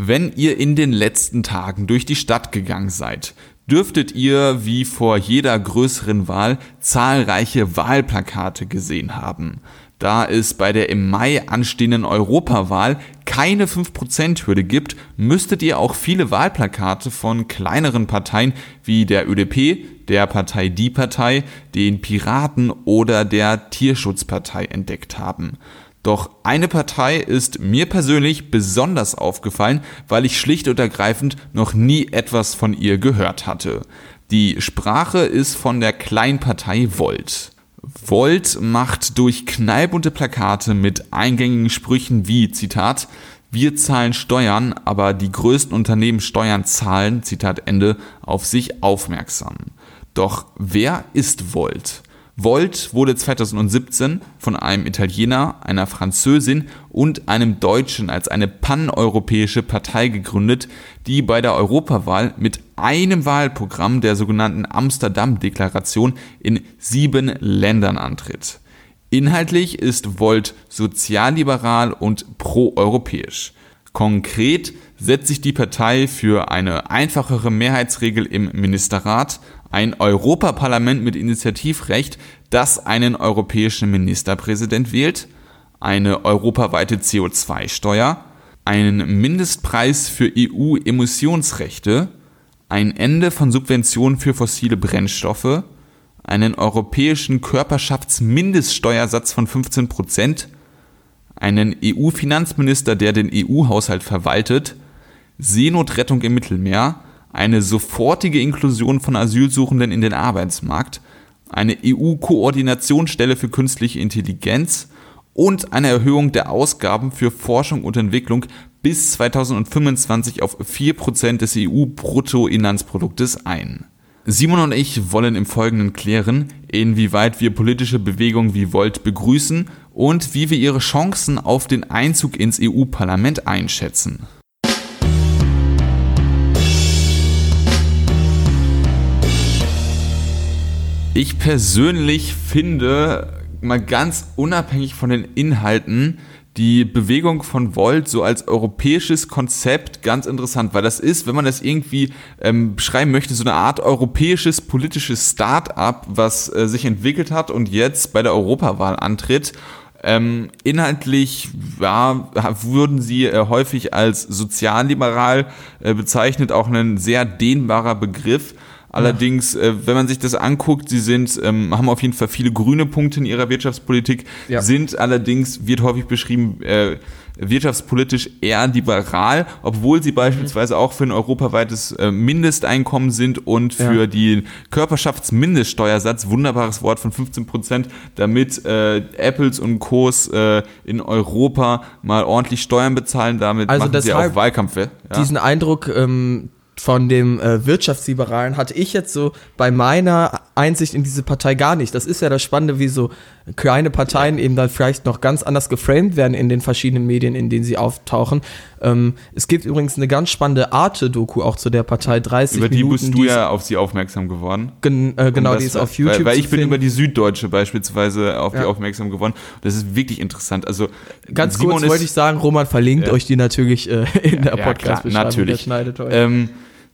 Wenn ihr in den letzten Tagen durch die Stadt gegangen seid, dürftet ihr wie vor jeder größeren Wahl zahlreiche Wahlplakate gesehen haben. Da es bei der im Mai anstehenden Europawahl keine 5%-Hürde gibt, müsstet ihr auch viele Wahlplakate von kleineren Parteien wie der ÖDP, der Partei Die Partei, den Piraten oder der Tierschutzpartei entdeckt haben. Doch eine Partei ist mir persönlich besonders aufgefallen, weil ich schlicht und ergreifend noch nie etwas von ihr gehört hatte. Die Sprache ist von der Kleinpartei Volt. Volt macht durch knallbunte Plakate mit eingängigen Sprüchen wie, Zitat, wir zahlen Steuern, aber die größten Unternehmen Steuern zahlen, Zitat Ende, auf sich aufmerksam. Doch wer ist Volt? Volt wurde 2017 von einem Italiener, einer Französin und einem Deutschen als eine paneuropäische Partei gegründet, die bei der Europawahl mit einem Wahlprogramm der sogenannten Amsterdam-Deklaration in sieben Ländern antritt. Inhaltlich ist Volt sozialliberal und proeuropäisch. Konkret setzt sich die Partei für eine einfachere Mehrheitsregel im Ministerrat, ein Europaparlament mit Initiativrecht, das einen europäischen Ministerpräsident wählt, eine europaweite CO2-Steuer, einen Mindestpreis für EU-Emissionsrechte, ein Ende von Subventionen für fossile Brennstoffe, einen europäischen Körperschaftsmindeststeuersatz von 15 Prozent, einen EU-Finanzminister, der den EU-Haushalt verwaltet, Seenotrettung im Mittelmeer, eine sofortige Inklusion von Asylsuchenden in den Arbeitsmarkt, eine EU-Koordinationsstelle für künstliche Intelligenz und eine Erhöhung der Ausgaben für Forschung und Entwicklung bis 2025 auf 4% des EU-Bruttoinlandsproduktes ein. Simon und ich wollen im Folgenden klären, inwieweit wir politische Bewegungen wie Volt begrüßen und wie wir ihre Chancen auf den Einzug ins EU-Parlament einschätzen. Ich persönlich finde, mal ganz unabhängig von den Inhalten, die Bewegung von Volt so als europäisches Konzept ganz interessant, weil das ist, wenn man das irgendwie ähm, beschreiben möchte, so eine Art europäisches politisches Start-up, was äh, sich entwickelt hat und jetzt bei der Europawahl antritt. Ähm, inhaltlich ja, wurden sie äh, häufig als sozialliberal äh, bezeichnet, auch ein sehr dehnbarer Begriff. Allerdings, äh, wenn man sich das anguckt, sie sind, ähm, haben auf jeden Fall viele grüne Punkte in ihrer Wirtschaftspolitik,
Ja.
sind allerdings, wird häufig beschrieben, äh, wirtschaftspolitisch eher liberal, obwohl sie beispielsweise auch für ein europaweites äh, Mindesteinkommen sind und für
Ja.
den Körperschaftsmindeststeuersatz, wunderbares Wort von 15 Prozent, damit äh, Apples und Co.s äh, in Europa mal ordentlich Steuern bezahlen, damit
Also
machen sie auch Wahlkampf. Ja?
Diesen Eindruck ähm, von dem äh, Wirtschaftsliberalen hatte ich jetzt so bei meiner Einsicht in diese Partei gar nicht. Das ist ja das Spannende, wie so kleine Parteien eben dann vielleicht noch ganz anders geframed werden in den verschiedenen Medien, in denen sie auftauchen. Ähm, es gibt übrigens eine ganz spannende Arte-Doku auch zu der Partei, 30
Über die
Minuten.
bist du ja auf sie aufmerksam geworden.
gen, äh, genau,
Um
die
das-
ist auf YouTube
Weil, weil ich bin über die Süddeutsche beispielsweise auf die
Ja.
aufmerksam geworden. Das ist wirklich interessant. Also
Ganz
Simon
kurz wollte ich sagen, Roman verlinkt
Ja.
euch die natürlich äh, in der
Ja,
Podcast-Beschreibung.
natürlich.
Der schneidet euch.
Ähm,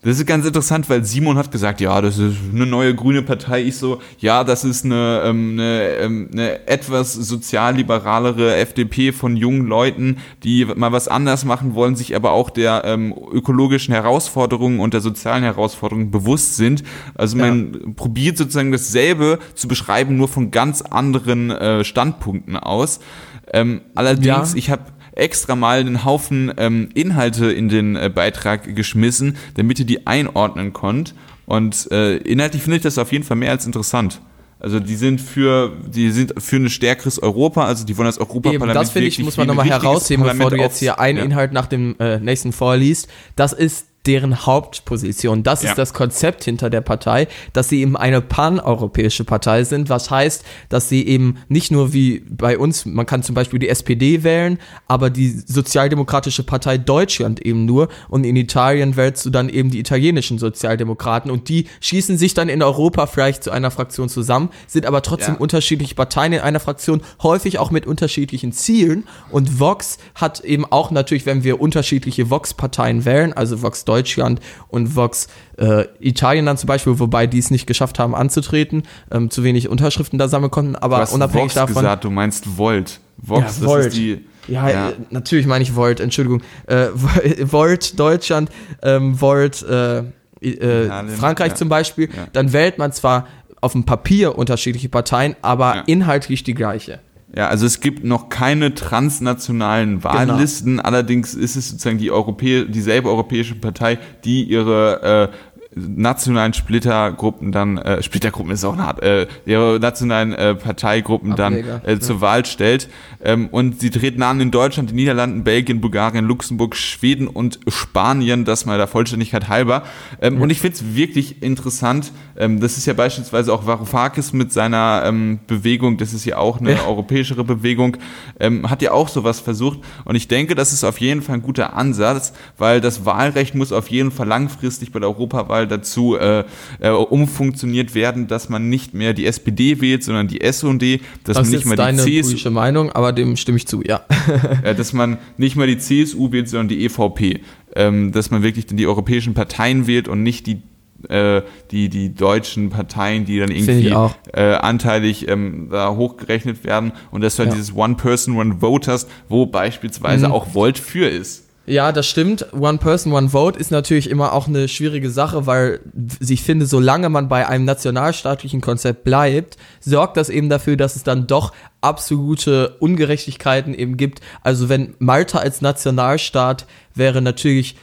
Das ist ganz interessant, weil Simon hat gesagt, ja, das ist eine neue grüne Partei. Ich so, ja, das ist eine, ähm, eine, ähm, eine etwas sozialliberalere FDP von jungen Leuten, die mal was anders machen wollen, sich aber auch der ähm, ökologischen Herausforderungen und der sozialen Herausforderungen bewusst sind. Also man ja. probiert sozusagen dasselbe zu beschreiben, nur von ganz anderen äh, Standpunkten aus. Ähm, allerdings, ja. ich habe extra mal einen Haufen ähm, Inhalte in den äh, Beitrag geschmissen, damit ihr die einordnen konnt. Und äh, inhaltlich finde ich das auf jeden Fall mehr als interessant. Also die sind für die sind für ein stärkeres Europa, also die wollen das Europaparlament
Das finde ich muss man nochmal herausheben, bevor du jetzt hier einen ja. Inhalt nach dem äh, nächsten vorliest. Das ist deren Hauptposition. Das ja. ist das Konzept hinter der Partei, dass sie eben eine paneuropäische Partei sind, was heißt, dass sie eben nicht nur wie bei uns, man kann zum Beispiel die SPD wählen, aber die Sozialdemokratische Partei Deutschland eben nur und in Italien wählst du dann eben die italienischen Sozialdemokraten und die schießen sich dann in Europa vielleicht zu einer Fraktion zusammen, sind aber trotzdem ja. unterschiedliche Parteien in einer Fraktion, häufig auch mit unterschiedlichen Zielen und Vox hat eben auch natürlich, wenn wir unterschiedliche Vox-Parteien wählen, also Vox Deutschland, Deutschland und Vox äh, Italien dann zum Beispiel, wobei die es nicht geschafft haben anzutreten, ähm, zu wenig Unterschriften da sammeln konnten, aber
du hast unabhängig Vox davon. gesagt, du meinst Volt.
Vox, ja, Volt. das ist die. Ja, ja. Äh, natürlich meine ich Volt, Entschuldigung. Äh, [LAUGHS] Volt Deutschland, ähm, Volt äh, äh, Frankreich ja. zum Beispiel, dann wählt man zwar auf dem Papier unterschiedliche Parteien, aber inhaltlich die gleiche.
Ja, also es gibt noch keine transnationalen genau. Wahllisten, genau. allerdings ist es sozusagen die Europä dieselbe europäische Partei, die ihre äh, nationalen Splittergruppen dann, äh, Splittergruppen ist auch eine Art, äh, ihre nationalen äh, Parteigruppen Ableger, dann äh, zur Wahl stellt. Ähm, und sie treten an in Deutschland, den Niederlanden, Belgien, Bulgarien, Luxemburg, Schweden und Spanien, das mal der Vollständigkeit halber. Ähm, ja. Und ich finde es wirklich interessant, ähm, das ist ja beispielsweise auch Varoufakis mit seiner ähm, Bewegung, das ist ja auch eine ja. europäischere Bewegung, ähm, hat ja auch sowas versucht. Und ich denke, das ist auf jeden Fall ein guter Ansatz, weil das Wahlrecht muss auf jeden Fall langfristig bei der Europawahl Mal dazu äh, äh, umfunktioniert werden, dass man nicht mehr die SPD wählt, sondern die SD, dass
das
man nicht
mehr die CSU. Meinung, aber dem stimme ich zu, ja. [LAUGHS]
dass man nicht mehr die CSU wählt, sondern die EVP. Ähm, dass man wirklich die europäischen Parteien wählt und nicht die äh, die, die deutschen Parteien, die dann irgendwie äh, anteilig ähm, da hochgerechnet werden und dass du halt ja. dieses One-Person, One-Vote hast, wo beispielsweise mhm. auch Volt für ist.
Ja, das stimmt. One Person, One Vote ist natürlich immer auch eine schwierige Sache, weil ich finde, solange man bei einem nationalstaatlichen Konzept bleibt, sorgt das eben dafür, dass es dann doch absolute Ungerechtigkeiten eben gibt. Also wenn Malta als Nationalstaat wäre natürlich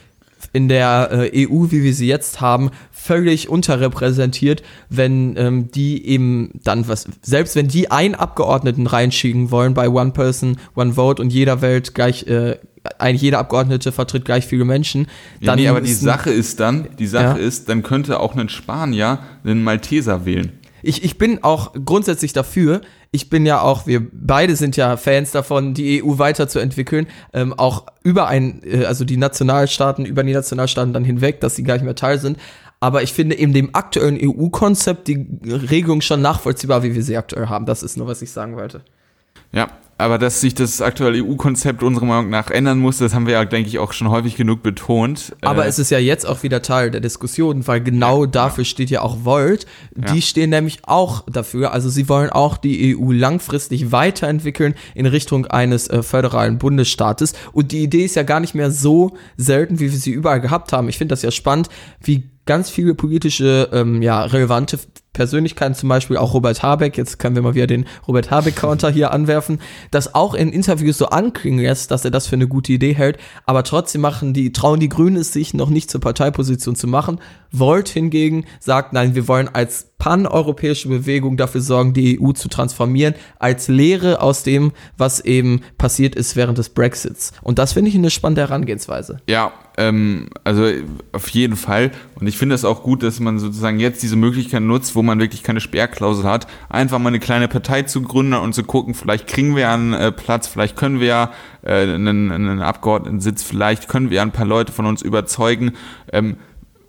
in der äh, EU, wie wir sie jetzt haben, völlig unterrepräsentiert, wenn ähm, die eben dann was, selbst wenn die einen Abgeordneten reinschicken wollen bei One Person, One Vote und jeder Welt gleich äh, eigentlich jeder Abgeordnete vertritt gleich viele Menschen.
Dann ja, nee, aber die Sache ist dann, die Sache ja. ist, dann könnte auch ein Spanier einen Malteser wählen.
Ich, ich bin auch grundsätzlich dafür. Ich bin ja auch, wir beide sind ja Fans davon, die EU weiterzuentwickeln, ähm, auch über ein, äh, also die Nationalstaaten, über die Nationalstaaten dann hinweg, dass sie gar nicht mehr Teil sind. Aber ich finde in dem aktuellen EU-Konzept die Regelung schon nachvollziehbar, wie wir sie aktuell haben. Das ist nur, was ich sagen wollte.
Ja, aber dass sich das aktuelle EU-Konzept unserer Meinung nach ändern muss, das haben wir ja, denke ich, auch schon häufig genug betont.
Aber äh, es ist ja jetzt auch wieder Teil der Diskussion, weil genau ja, dafür ja. steht ja auch Volt. Die ja. stehen nämlich auch dafür. Also sie wollen auch die EU langfristig weiterentwickeln in Richtung eines äh, föderalen Bundesstaates. Und die Idee ist ja gar nicht mehr so selten, wie wir sie überall gehabt haben. Ich finde das ja spannend, wie ganz viele politische, ähm, ja, relevante Persönlichkeiten, zum Beispiel auch Robert Habeck, jetzt können wir mal wieder den Robert Habeck-Counter hier anwerfen, das auch in Interviews so anklingen lässt, dass er das für eine gute Idee hält, aber trotzdem machen die, trauen die Grünen es sich noch nicht zur Parteiposition zu machen. Volt hingegen sagt, nein, wir wollen als paneuropäische Bewegung dafür sorgen, die EU zu transformieren, als Lehre aus dem, was eben passiert ist während des Brexits. Und das finde ich eine spannende Herangehensweise.
Ja, ähm, also auf jeden Fall. Und ich finde es auch gut, dass man sozusagen jetzt diese Möglichkeit nutzt, wo man wirklich keine Sperrklausel hat, einfach mal eine kleine Partei zu gründen und zu gucken, vielleicht kriegen wir einen äh, Platz, vielleicht können wir ja äh, einen, einen Abgeordnetensitz, vielleicht können wir ja ein paar Leute von uns überzeugen. Ähm,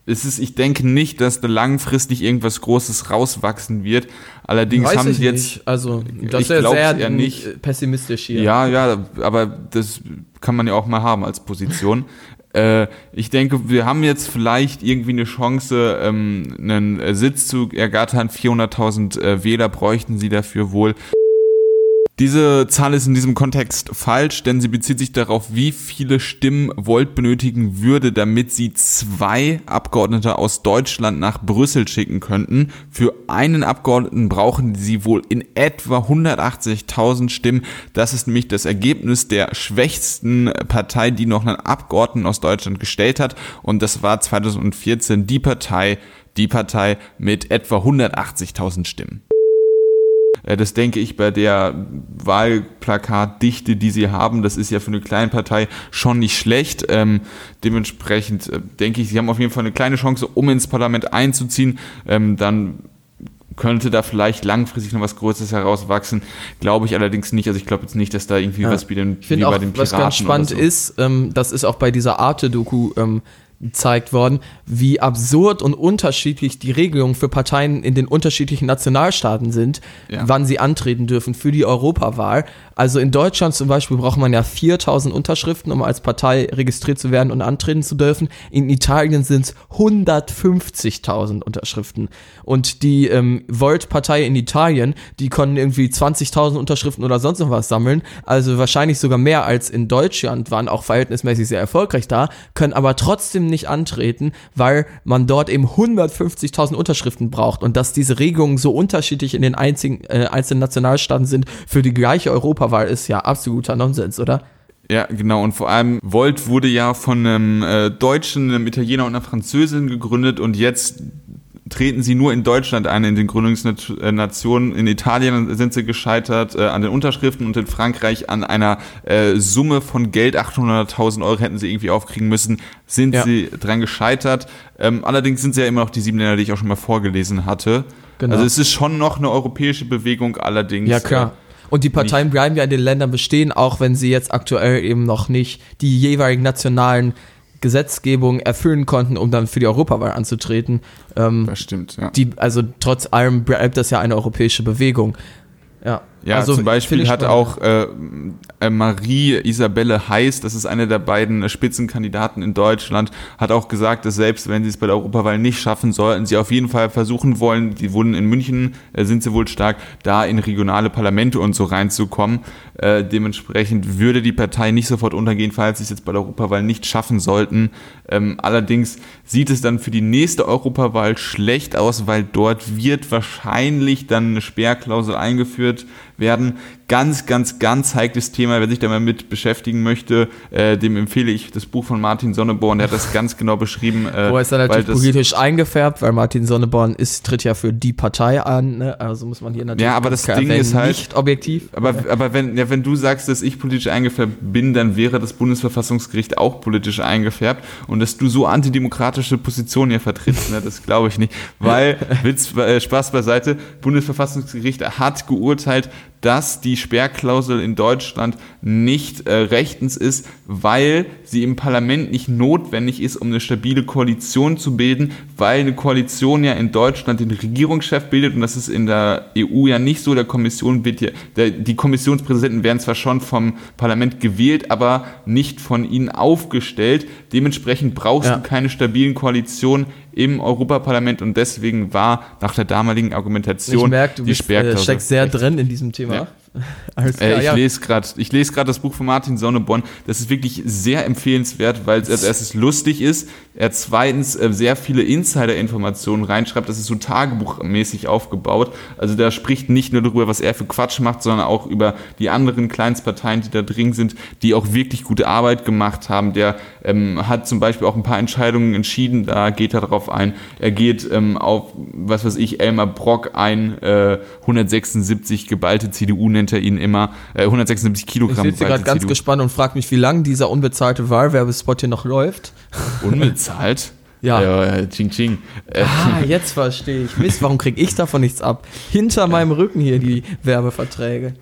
es ist, ich denke nicht, dass da langfristig irgendwas Großes rauswachsen wird. Allerdings Weiß haben sie jetzt.
Nicht. Also, das ist ja sehr nicht. pessimistisch hier.
Ja, ja, aber das kann man ja auch mal haben als Position. [LAUGHS] Äh, ich denke, wir haben jetzt vielleicht irgendwie eine Chance, ähm, einen Sitz zu ergattern. 400.000 äh, Wähler bräuchten sie dafür wohl. Diese Zahl ist in diesem Kontext falsch, denn sie bezieht sich darauf, wie viele Stimmen Volt benötigen würde, damit sie zwei Abgeordnete aus Deutschland nach Brüssel schicken könnten. Für einen Abgeordneten brauchen sie wohl in etwa 180.000 Stimmen. Das ist nämlich das Ergebnis der schwächsten Partei, die noch einen Abgeordneten aus Deutschland gestellt hat. Und das war 2014 die Partei, die Partei mit etwa 180.000 Stimmen. Äh, das denke ich bei der Wahlplakatdichte, die sie haben, das ist ja für eine Kleinpartei schon nicht schlecht. Ähm, dementsprechend äh, denke ich, sie haben auf jeden Fall eine kleine Chance, um ins Parlament einzuziehen. Ähm, dann könnte da vielleicht langfristig noch was Größeres herauswachsen. Glaube ich allerdings nicht. Also ich glaube jetzt nicht, dass da irgendwie ja. was wie, den,
ich wie auch, bei den Piraten Was ganz spannend so. ist, ähm, das ist auch bei dieser Arte-Doku ähm, gezeigt worden, wie absurd und unterschiedlich die Regelungen für Parteien in den unterschiedlichen Nationalstaaten sind, ja. wann sie antreten dürfen für die Europawahl. Also in Deutschland zum Beispiel braucht man ja 4000 Unterschriften, um als Partei registriert zu werden und antreten zu dürfen. In Italien sind es 150.000 Unterschriften. Und die ähm, Volt-Partei in Italien, die konnten irgendwie 20.000 Unterschriften oder sonst noch was sammeln. Also wahrscheinlich sogar mehr als in Deutschland, waren auch verhältnismäßig sehr erfolgreich da, können aber trotzdem nicht antreten, weil man dort eben 150.000 Unterschriften braucht. Und dass diese Regelungen so unterschiedlich in den einzigen, äh, einzelnen Nationalstaaten sind für die gleiche Europa Europawahl ist ja absoluter Nonsens, oder?
Ja, genau. Und vor allem Volt wurde ja von einem äh, Deutschen, einem Italiener und einer Französin gegründet und jetzt treten sie nur in Deutschland ein, in den Gründungsnationen. In Italien sind sie gescheitert äh, an den Unterschriften und in Frankreich an einer äh, Summe von Geld, 800.000 Euro hätten sie irgendwie aufkriegen müssen, sind ja. sie dran gescheitert. Ähm, allerdings sind sie ja immer noch die sieben Länder, die ich auch schon mal vorgelesen hatte. Genau. Also es ist schon noch eine europäische Bewegung, allerdings.
Ja, klar. Äh, und die Parteien bleiben ja in den Ländern bestehen, auch wenn sie jetzt aktuell eben noch nicht die jeweiligen nationalen Gesetzgebungen erfüllen konnten, um dann für die Europawahl anzutreten.
Ähm, das stimmt,
ja. Die, also trotz allem bleibt das ja eine europäische Bewegung.
Ja, ja also, zum Beispiel hat auch äh, äh, Marie Isabelle Heiß, das ist eine der beiden Spitzenkandidaten in Deutschland, hat auch gesagt, dass selbst wenn sie es bei der Europawahl nicht schaffen, sollten sie auf jeden Fall versuchen wollen, die wurden in München, äh, sind sie wohl stark, da in regionale Parlamente und so reinzukommen. Äh, dementsprechend würde die Partei nicht sofort untergehen, falls sie es jetzt bei der Europawahl nicht schaffen sollten. Ähm, allerdings sieht es dann für die nächste Europawahl schlecht aus, weil dort wird wahrscheinlich dann eine Sperrklausel eingeführt werden. Ganz, ganz, ganz heikles Thema. Wer sich da mal mit beschäftigen möchte, äh, dem empfehle ich das Buch von Martin Sonneborn. Der hat das ganz genau beschrieben.
Äh, Wo ist er natürlich politisch eingefärbt, weil Martin Sonneborn ist, tritt ja für die Partei an. Ne? Also muss man hier natürlich
ja, aber das Ding ist halt,
nicht objektiv.
Aber, aber wenn, ja, wenn du sagst, dass ich politisch eingefärbt bin, dann wäre das Bundesverfassungsgericht auch politisch eingefärbt. Und dass du so antidemokratische Positionen hier vertrittst, ne, das glaube ich nicht. Weil, [LAUGHS] Witz, äh, Spaß beiseite, Bundesverfassungsgericht hat geurteilt, dass die Sperrklausel in Deutschland nicht äh, rechtens ist, weil sie im Parlament nicht notwendig ist, um eine stabile Koalition zu bilden, weil eine Koalition ja in Deutschland den Regierungschef bildet und das ist in der EU ja nicht so. Der Kommission wird ja, der, die Kommissionspräsidenten werden zwar schon vom Parlament gewählt, aber nicht von ihnen aufgestellt. Dementsprechend brauchst ja. du keine stabilen Koalitionen im Europaparlament und deswegen war nach der damaligen Argumentation
ich merke, du die bist, äh, steckst sehr drin in diesem Thema. Ja. [LAUGHS]
Äh, ich ja. lese gerade, ich lese gerade das Buch von Martin Sonneborn. Das ist wirklich sehr empfehlenswert, weil es als erstes lustig ist, er zweitens äh, sehr viele Insider-Informationen reinschreibt. Das ist so tagebuchmäßig aufgebaut. Also da spricht nicht nur darüber, was er für Quatsch macht, sondern auch über die anderen Kleinstparteien, die da drin sind, die auch wirklich gute Arbeit gemacht haben. Der ähm, hat zum Beispiel auch ein paar Entscheidungen entschieden. Da geht er darauf ein. Er geht ähm, auf, was weiß ich, Elmar Brock ein, äh, 176 geballte CDU nennt er ihn immer, äh, 176 Kilogramm.
Ich sitze gerade ganz gespannt und frage mich, wie lange dieser unbezahlte Wahlwerbespot hier noch läuft. [LAUGHS]
Unbezahlt?
Ja.
ja, ching ching.
Ah, [LAUGHS] jetzt verstehe ich. Mist, warum kriege ich davon nichts ab? Hinter meinem Rücken hier die Werbeverträge.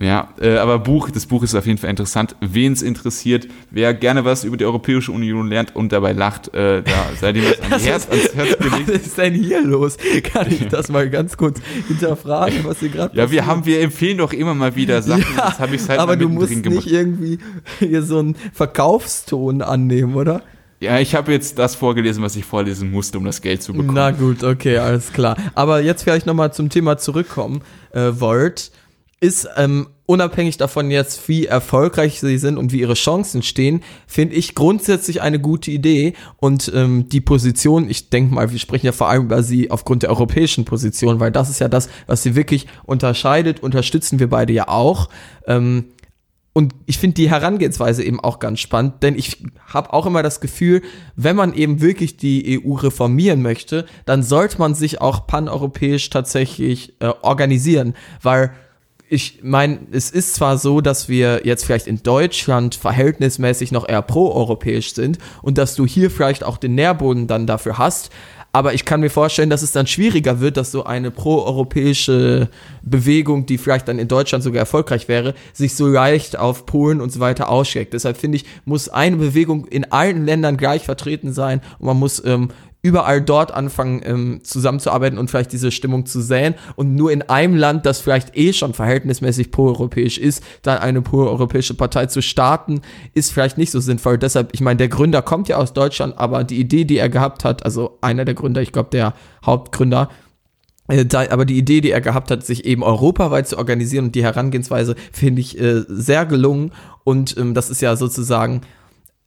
Ja, äh, aber Buch, das Buch ist auf jeden Fall interessant. Wen es interessiert, wer gerne was über die Europäische Union lernt und dabei lacht, äh, da seid ihr was [LAUGHS] ans Herz, ans Herz gelegt.
Was ist denn hier los? Kann ich [LAUGHS] das mal ganz kurz hinterfragen, was hier gerade
Ja, wir haben, wir empfehlen doch immer mal wieder Sachen.
Ja,
Jetzt habe ich halt
aber du musst nicht
gemacht.
irgendwie hier so einen Verkaufston annehmen, oder?
Ja, ich habe jetzt das vorgelesen, was ich vorlesen musste, um das Geld zu bekommen.
Na gut, okay, alles klar. Aber jetzt vielleicht nochmal zum Thema zurückkommen. Äh, Volt ist ähm, unabhängig davon jetzt, wie erfolgreich sie sind und wie ihre Chancen stehen, finde ich grundsätzlich eine gute Idee. Und ähm, die Position, ich denke mal, wir sprechen ja vor allem über sie aufgrund der europäischen Position, weil das ist ja das, was sie wirklich unterscheidet, unterstützen wir beide ja auch. Ähm, und ich finde die Herangehensweise eben auch ganz spannend, denn ich habe auch immer das Gefühl, wenn man eben wirklich die EU reformieren möchte, dann sollte man sich auch paneuropäisch tatsächlich äh, organisieren, weil ich meine, es ist zwar so, dass wir jetzt vielleicht in Deutschland verhältnismäßig noch eher proeuropäisch sind und dass du hier vielleicht auch den Nährboden dann dafür hast, aber ich kann mir vorstellen, dass es dann schwieriger wird, dass so eine proeuropäische Bewegung, die vielleicht dann in Deutschland sogar erfolgreich wäre, sich so leicht auf Polen und so weiter ausschlägt. Deshalb finde ich, muss eine Bewegung in allen Ländern gleich vertreten sein und man muss ähm, überall dort anfangen ähm, zusammenzuarbeiten und vielleicht diese Stimmung zu säen und nur in einem Land, das vielleicht eh schon verhältnismäßig proeuropäisch ist, dann eine proeuropäische Partei zu starten, ist vielleicht nicht so sinnvoll. Deshalb, ich meine, der Gründer kommt ja aus Deutschland, aber die Idee, die er gehabt hat, also einer der Gründer, ich glaube der Hauptgründer, äh, da, aber die Idee, die er gehabt hat, sich eben europaweit zu organisieren und die Herangehensweise finde ich äh, sehr gelungen und ähm, das ist ja sozusagen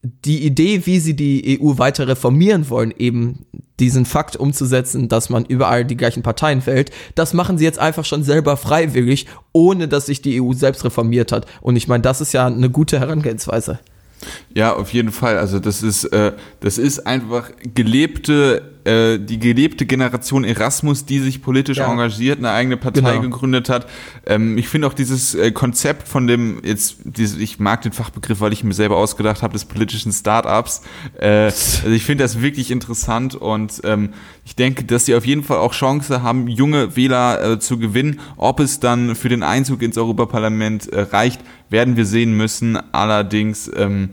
die Idee, wie sie die EU weiter reformieren wollen, eben diesen Fakt umzusetzen, dass man überall die gleichen Parteien wählt, das machen sie jetzt einfach schon selber freiwillig, ohne dass sich die EU selbst reformiert hat. Und ich meine, das ist ja eine gute Herangehensweise.
Ja, auf jeden Fall. Also das ist, äh, das ist einfach gelebte, äh, die gelebte Generation Erasmus, die sich politisch
Ja.
engagiert, eine eigene Partei
Genau.
gegründet hat. Ähm, ich finde auch dieses äh, Konzept von dem, jetzt, diese, ich mag den Fachbegriff, weil ich mir selber ausgedacht habe, des politischen Startups. Äh, also ich finde das wirklich interessant und ähm, ich denke, dass sie auf jeden Fall auch Chance haben, junge Wähler äh, zu gewinnen. Ob es dann für den Einzug ins Europaparlament äh, reicht, werden wir sehen müssen. Allerdings, ähm,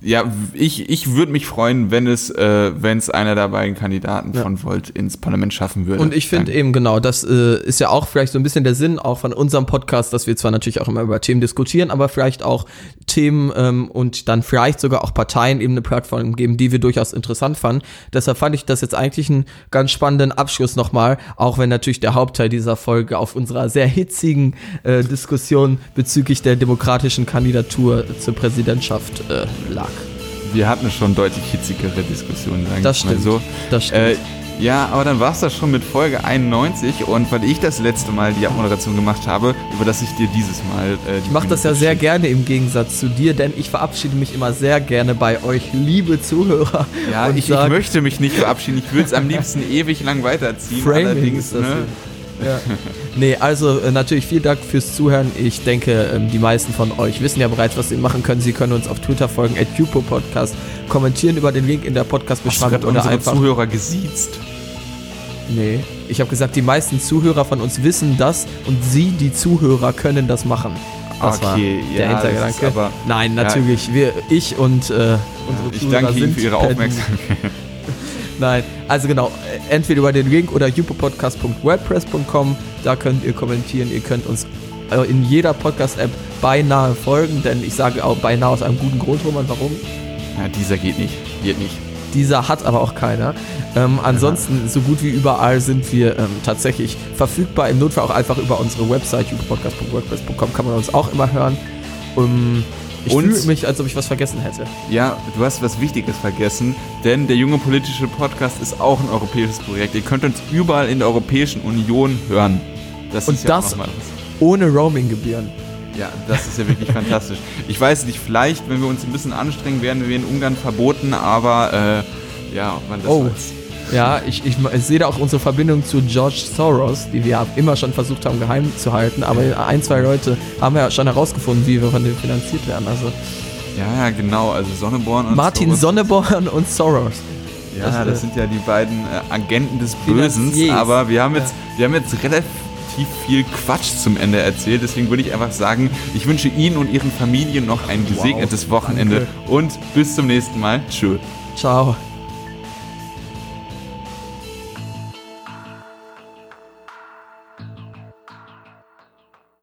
ja, ich, ich würde mich freuen, wenn es, äh, wenn es einer der beiden Kandidaten
Ja.
von Volt ins Parlament schaffen würde.
Und ich finde eben genau, das äh, ist ja auch vielleicht so ein bisschen der Sinn auch von unserem Podcast, dass wir zwar natürlich auch immer über Themen diskutieren, aber vielleicht auch Themen ähm, und dann vielleicht sogar auch Parteien eben eine Plattform geben, die wir durchaus interessant fanden. Deshalb fand ich das jetzt eigentlich einen ganz spannenden Abschluss nochmal, auch wenn natürlich der Hauptteil dieser Folge auf unserer sehr hitzigen äh, Diskussion bezüglich der demokratischen Kandidatur zur Präsidentschaft äh, lag.
Wir hatten schon deutlich hitzigere Diskussionen, sagen
Das stimmt.
so.
Das stimmt.
Äh, ja, aber dann war es das schon mit Folge 91 und weil ich das letzte Mal die Abmoderation gemacht habe, überlasse ich dir dieses Mal äh, die
Ich mache das ja sehr gerne im Gegensatz zu dir, denn ich verabschiede mich immer sehr gerne bei euch, liebe Zuhörer.
Ja, ich, ich
sag,
möchte mich nicht verabschieden. Ich würde es am liebsten [LAUGHS] ewig lang weiterziehen.
Framing
allerdings,
ist das
ne?
Ja. Nee, also äh, natürlich vielen Dank fürs Zuhören. Ich denke, ähm, die meisten von euch wissen ja bereits, was sie machen können. Sie können uns auf Twitter folgen, at Podcast, kommentieren über den Link in der Podcast-Beschreibung oder einfach.
Zuhörer gesiezt?
Nee, ich habe gesagt, die meisten Zuhörer von uns wissen das und sie, die Zuhörer, können das machen. Das war
Okay,
der
ja,
Hintergedanke.
aber-
Nein,
Ja.
natürlich. Wir, ich und äh, unsere
Ich
Zuhörer
danke Ihnen für Ihre Aufmerksamkeit. [LAUGHS]
Nein, also genau, äh, entweder über den Link oder jupopodcast.wordpress.com, da könnt ihr kommentieren, ihr könnt uns äh, in jeder Podcast-App beinahe folgen, denn ich sage auch beinahe aus einem guten Grund, Roman, warum?
Ja, dieser geht nicht. Geht nicht.
Dieser hat aber auch keiner. Ähm, ansonsten, so gut wie überall sind wir ähm, tatsächlich verfügbar. Im Notfall auch einfach über unsere Website, jupopodcast.wordpress.com, kann man uns auch immer hören. Um, ich fühle mich, als ob ich was vergessen hätte.
Ja, du hast was Wichtiges vergessen, denn der junge politische Podcast ist auch ein europäisches Projekt. Ihr könnt uns überall in der Europäischen Union hören. Das
Und
ist ja
das-. Ohne Roaming-Gebühren.
Ja, das ist ja wirklich [LAUGHS] fantastisch. Ich weiß nicht, vielleicht, wenn wir uns ein bisschen anstrengen, werden wir in Ungarn verboten, aber äh, ja, ob man das
Oh.
weiß.
Ja, ich, ich, ich sehe da auch unsere Verbindung zu George Soros, die wir immer schon versucht haben geheim zu halten, aber ein, zwei Leute haben ja schon herausgefunden, wie wir von dem finanziert werden. Also
Ja, ja, genau. Also Sonneborn und
Martin
Soros.
Sonneborn und Soros.
Ja,
Das,
das,
äh,
sind ja die beiden äh, Agenten des. Bösen. Aber wir haben jetzt, wir haben jetzt relativ viel Quatsch zum Ende erzählt. Deswegen würde ich einfach sagen, ich wünsche Ihnen und Ihren Familien noch ein gesegnetes Wochenende
danke.
und bis zum nächsten Mal. Tschüss.
Ciao.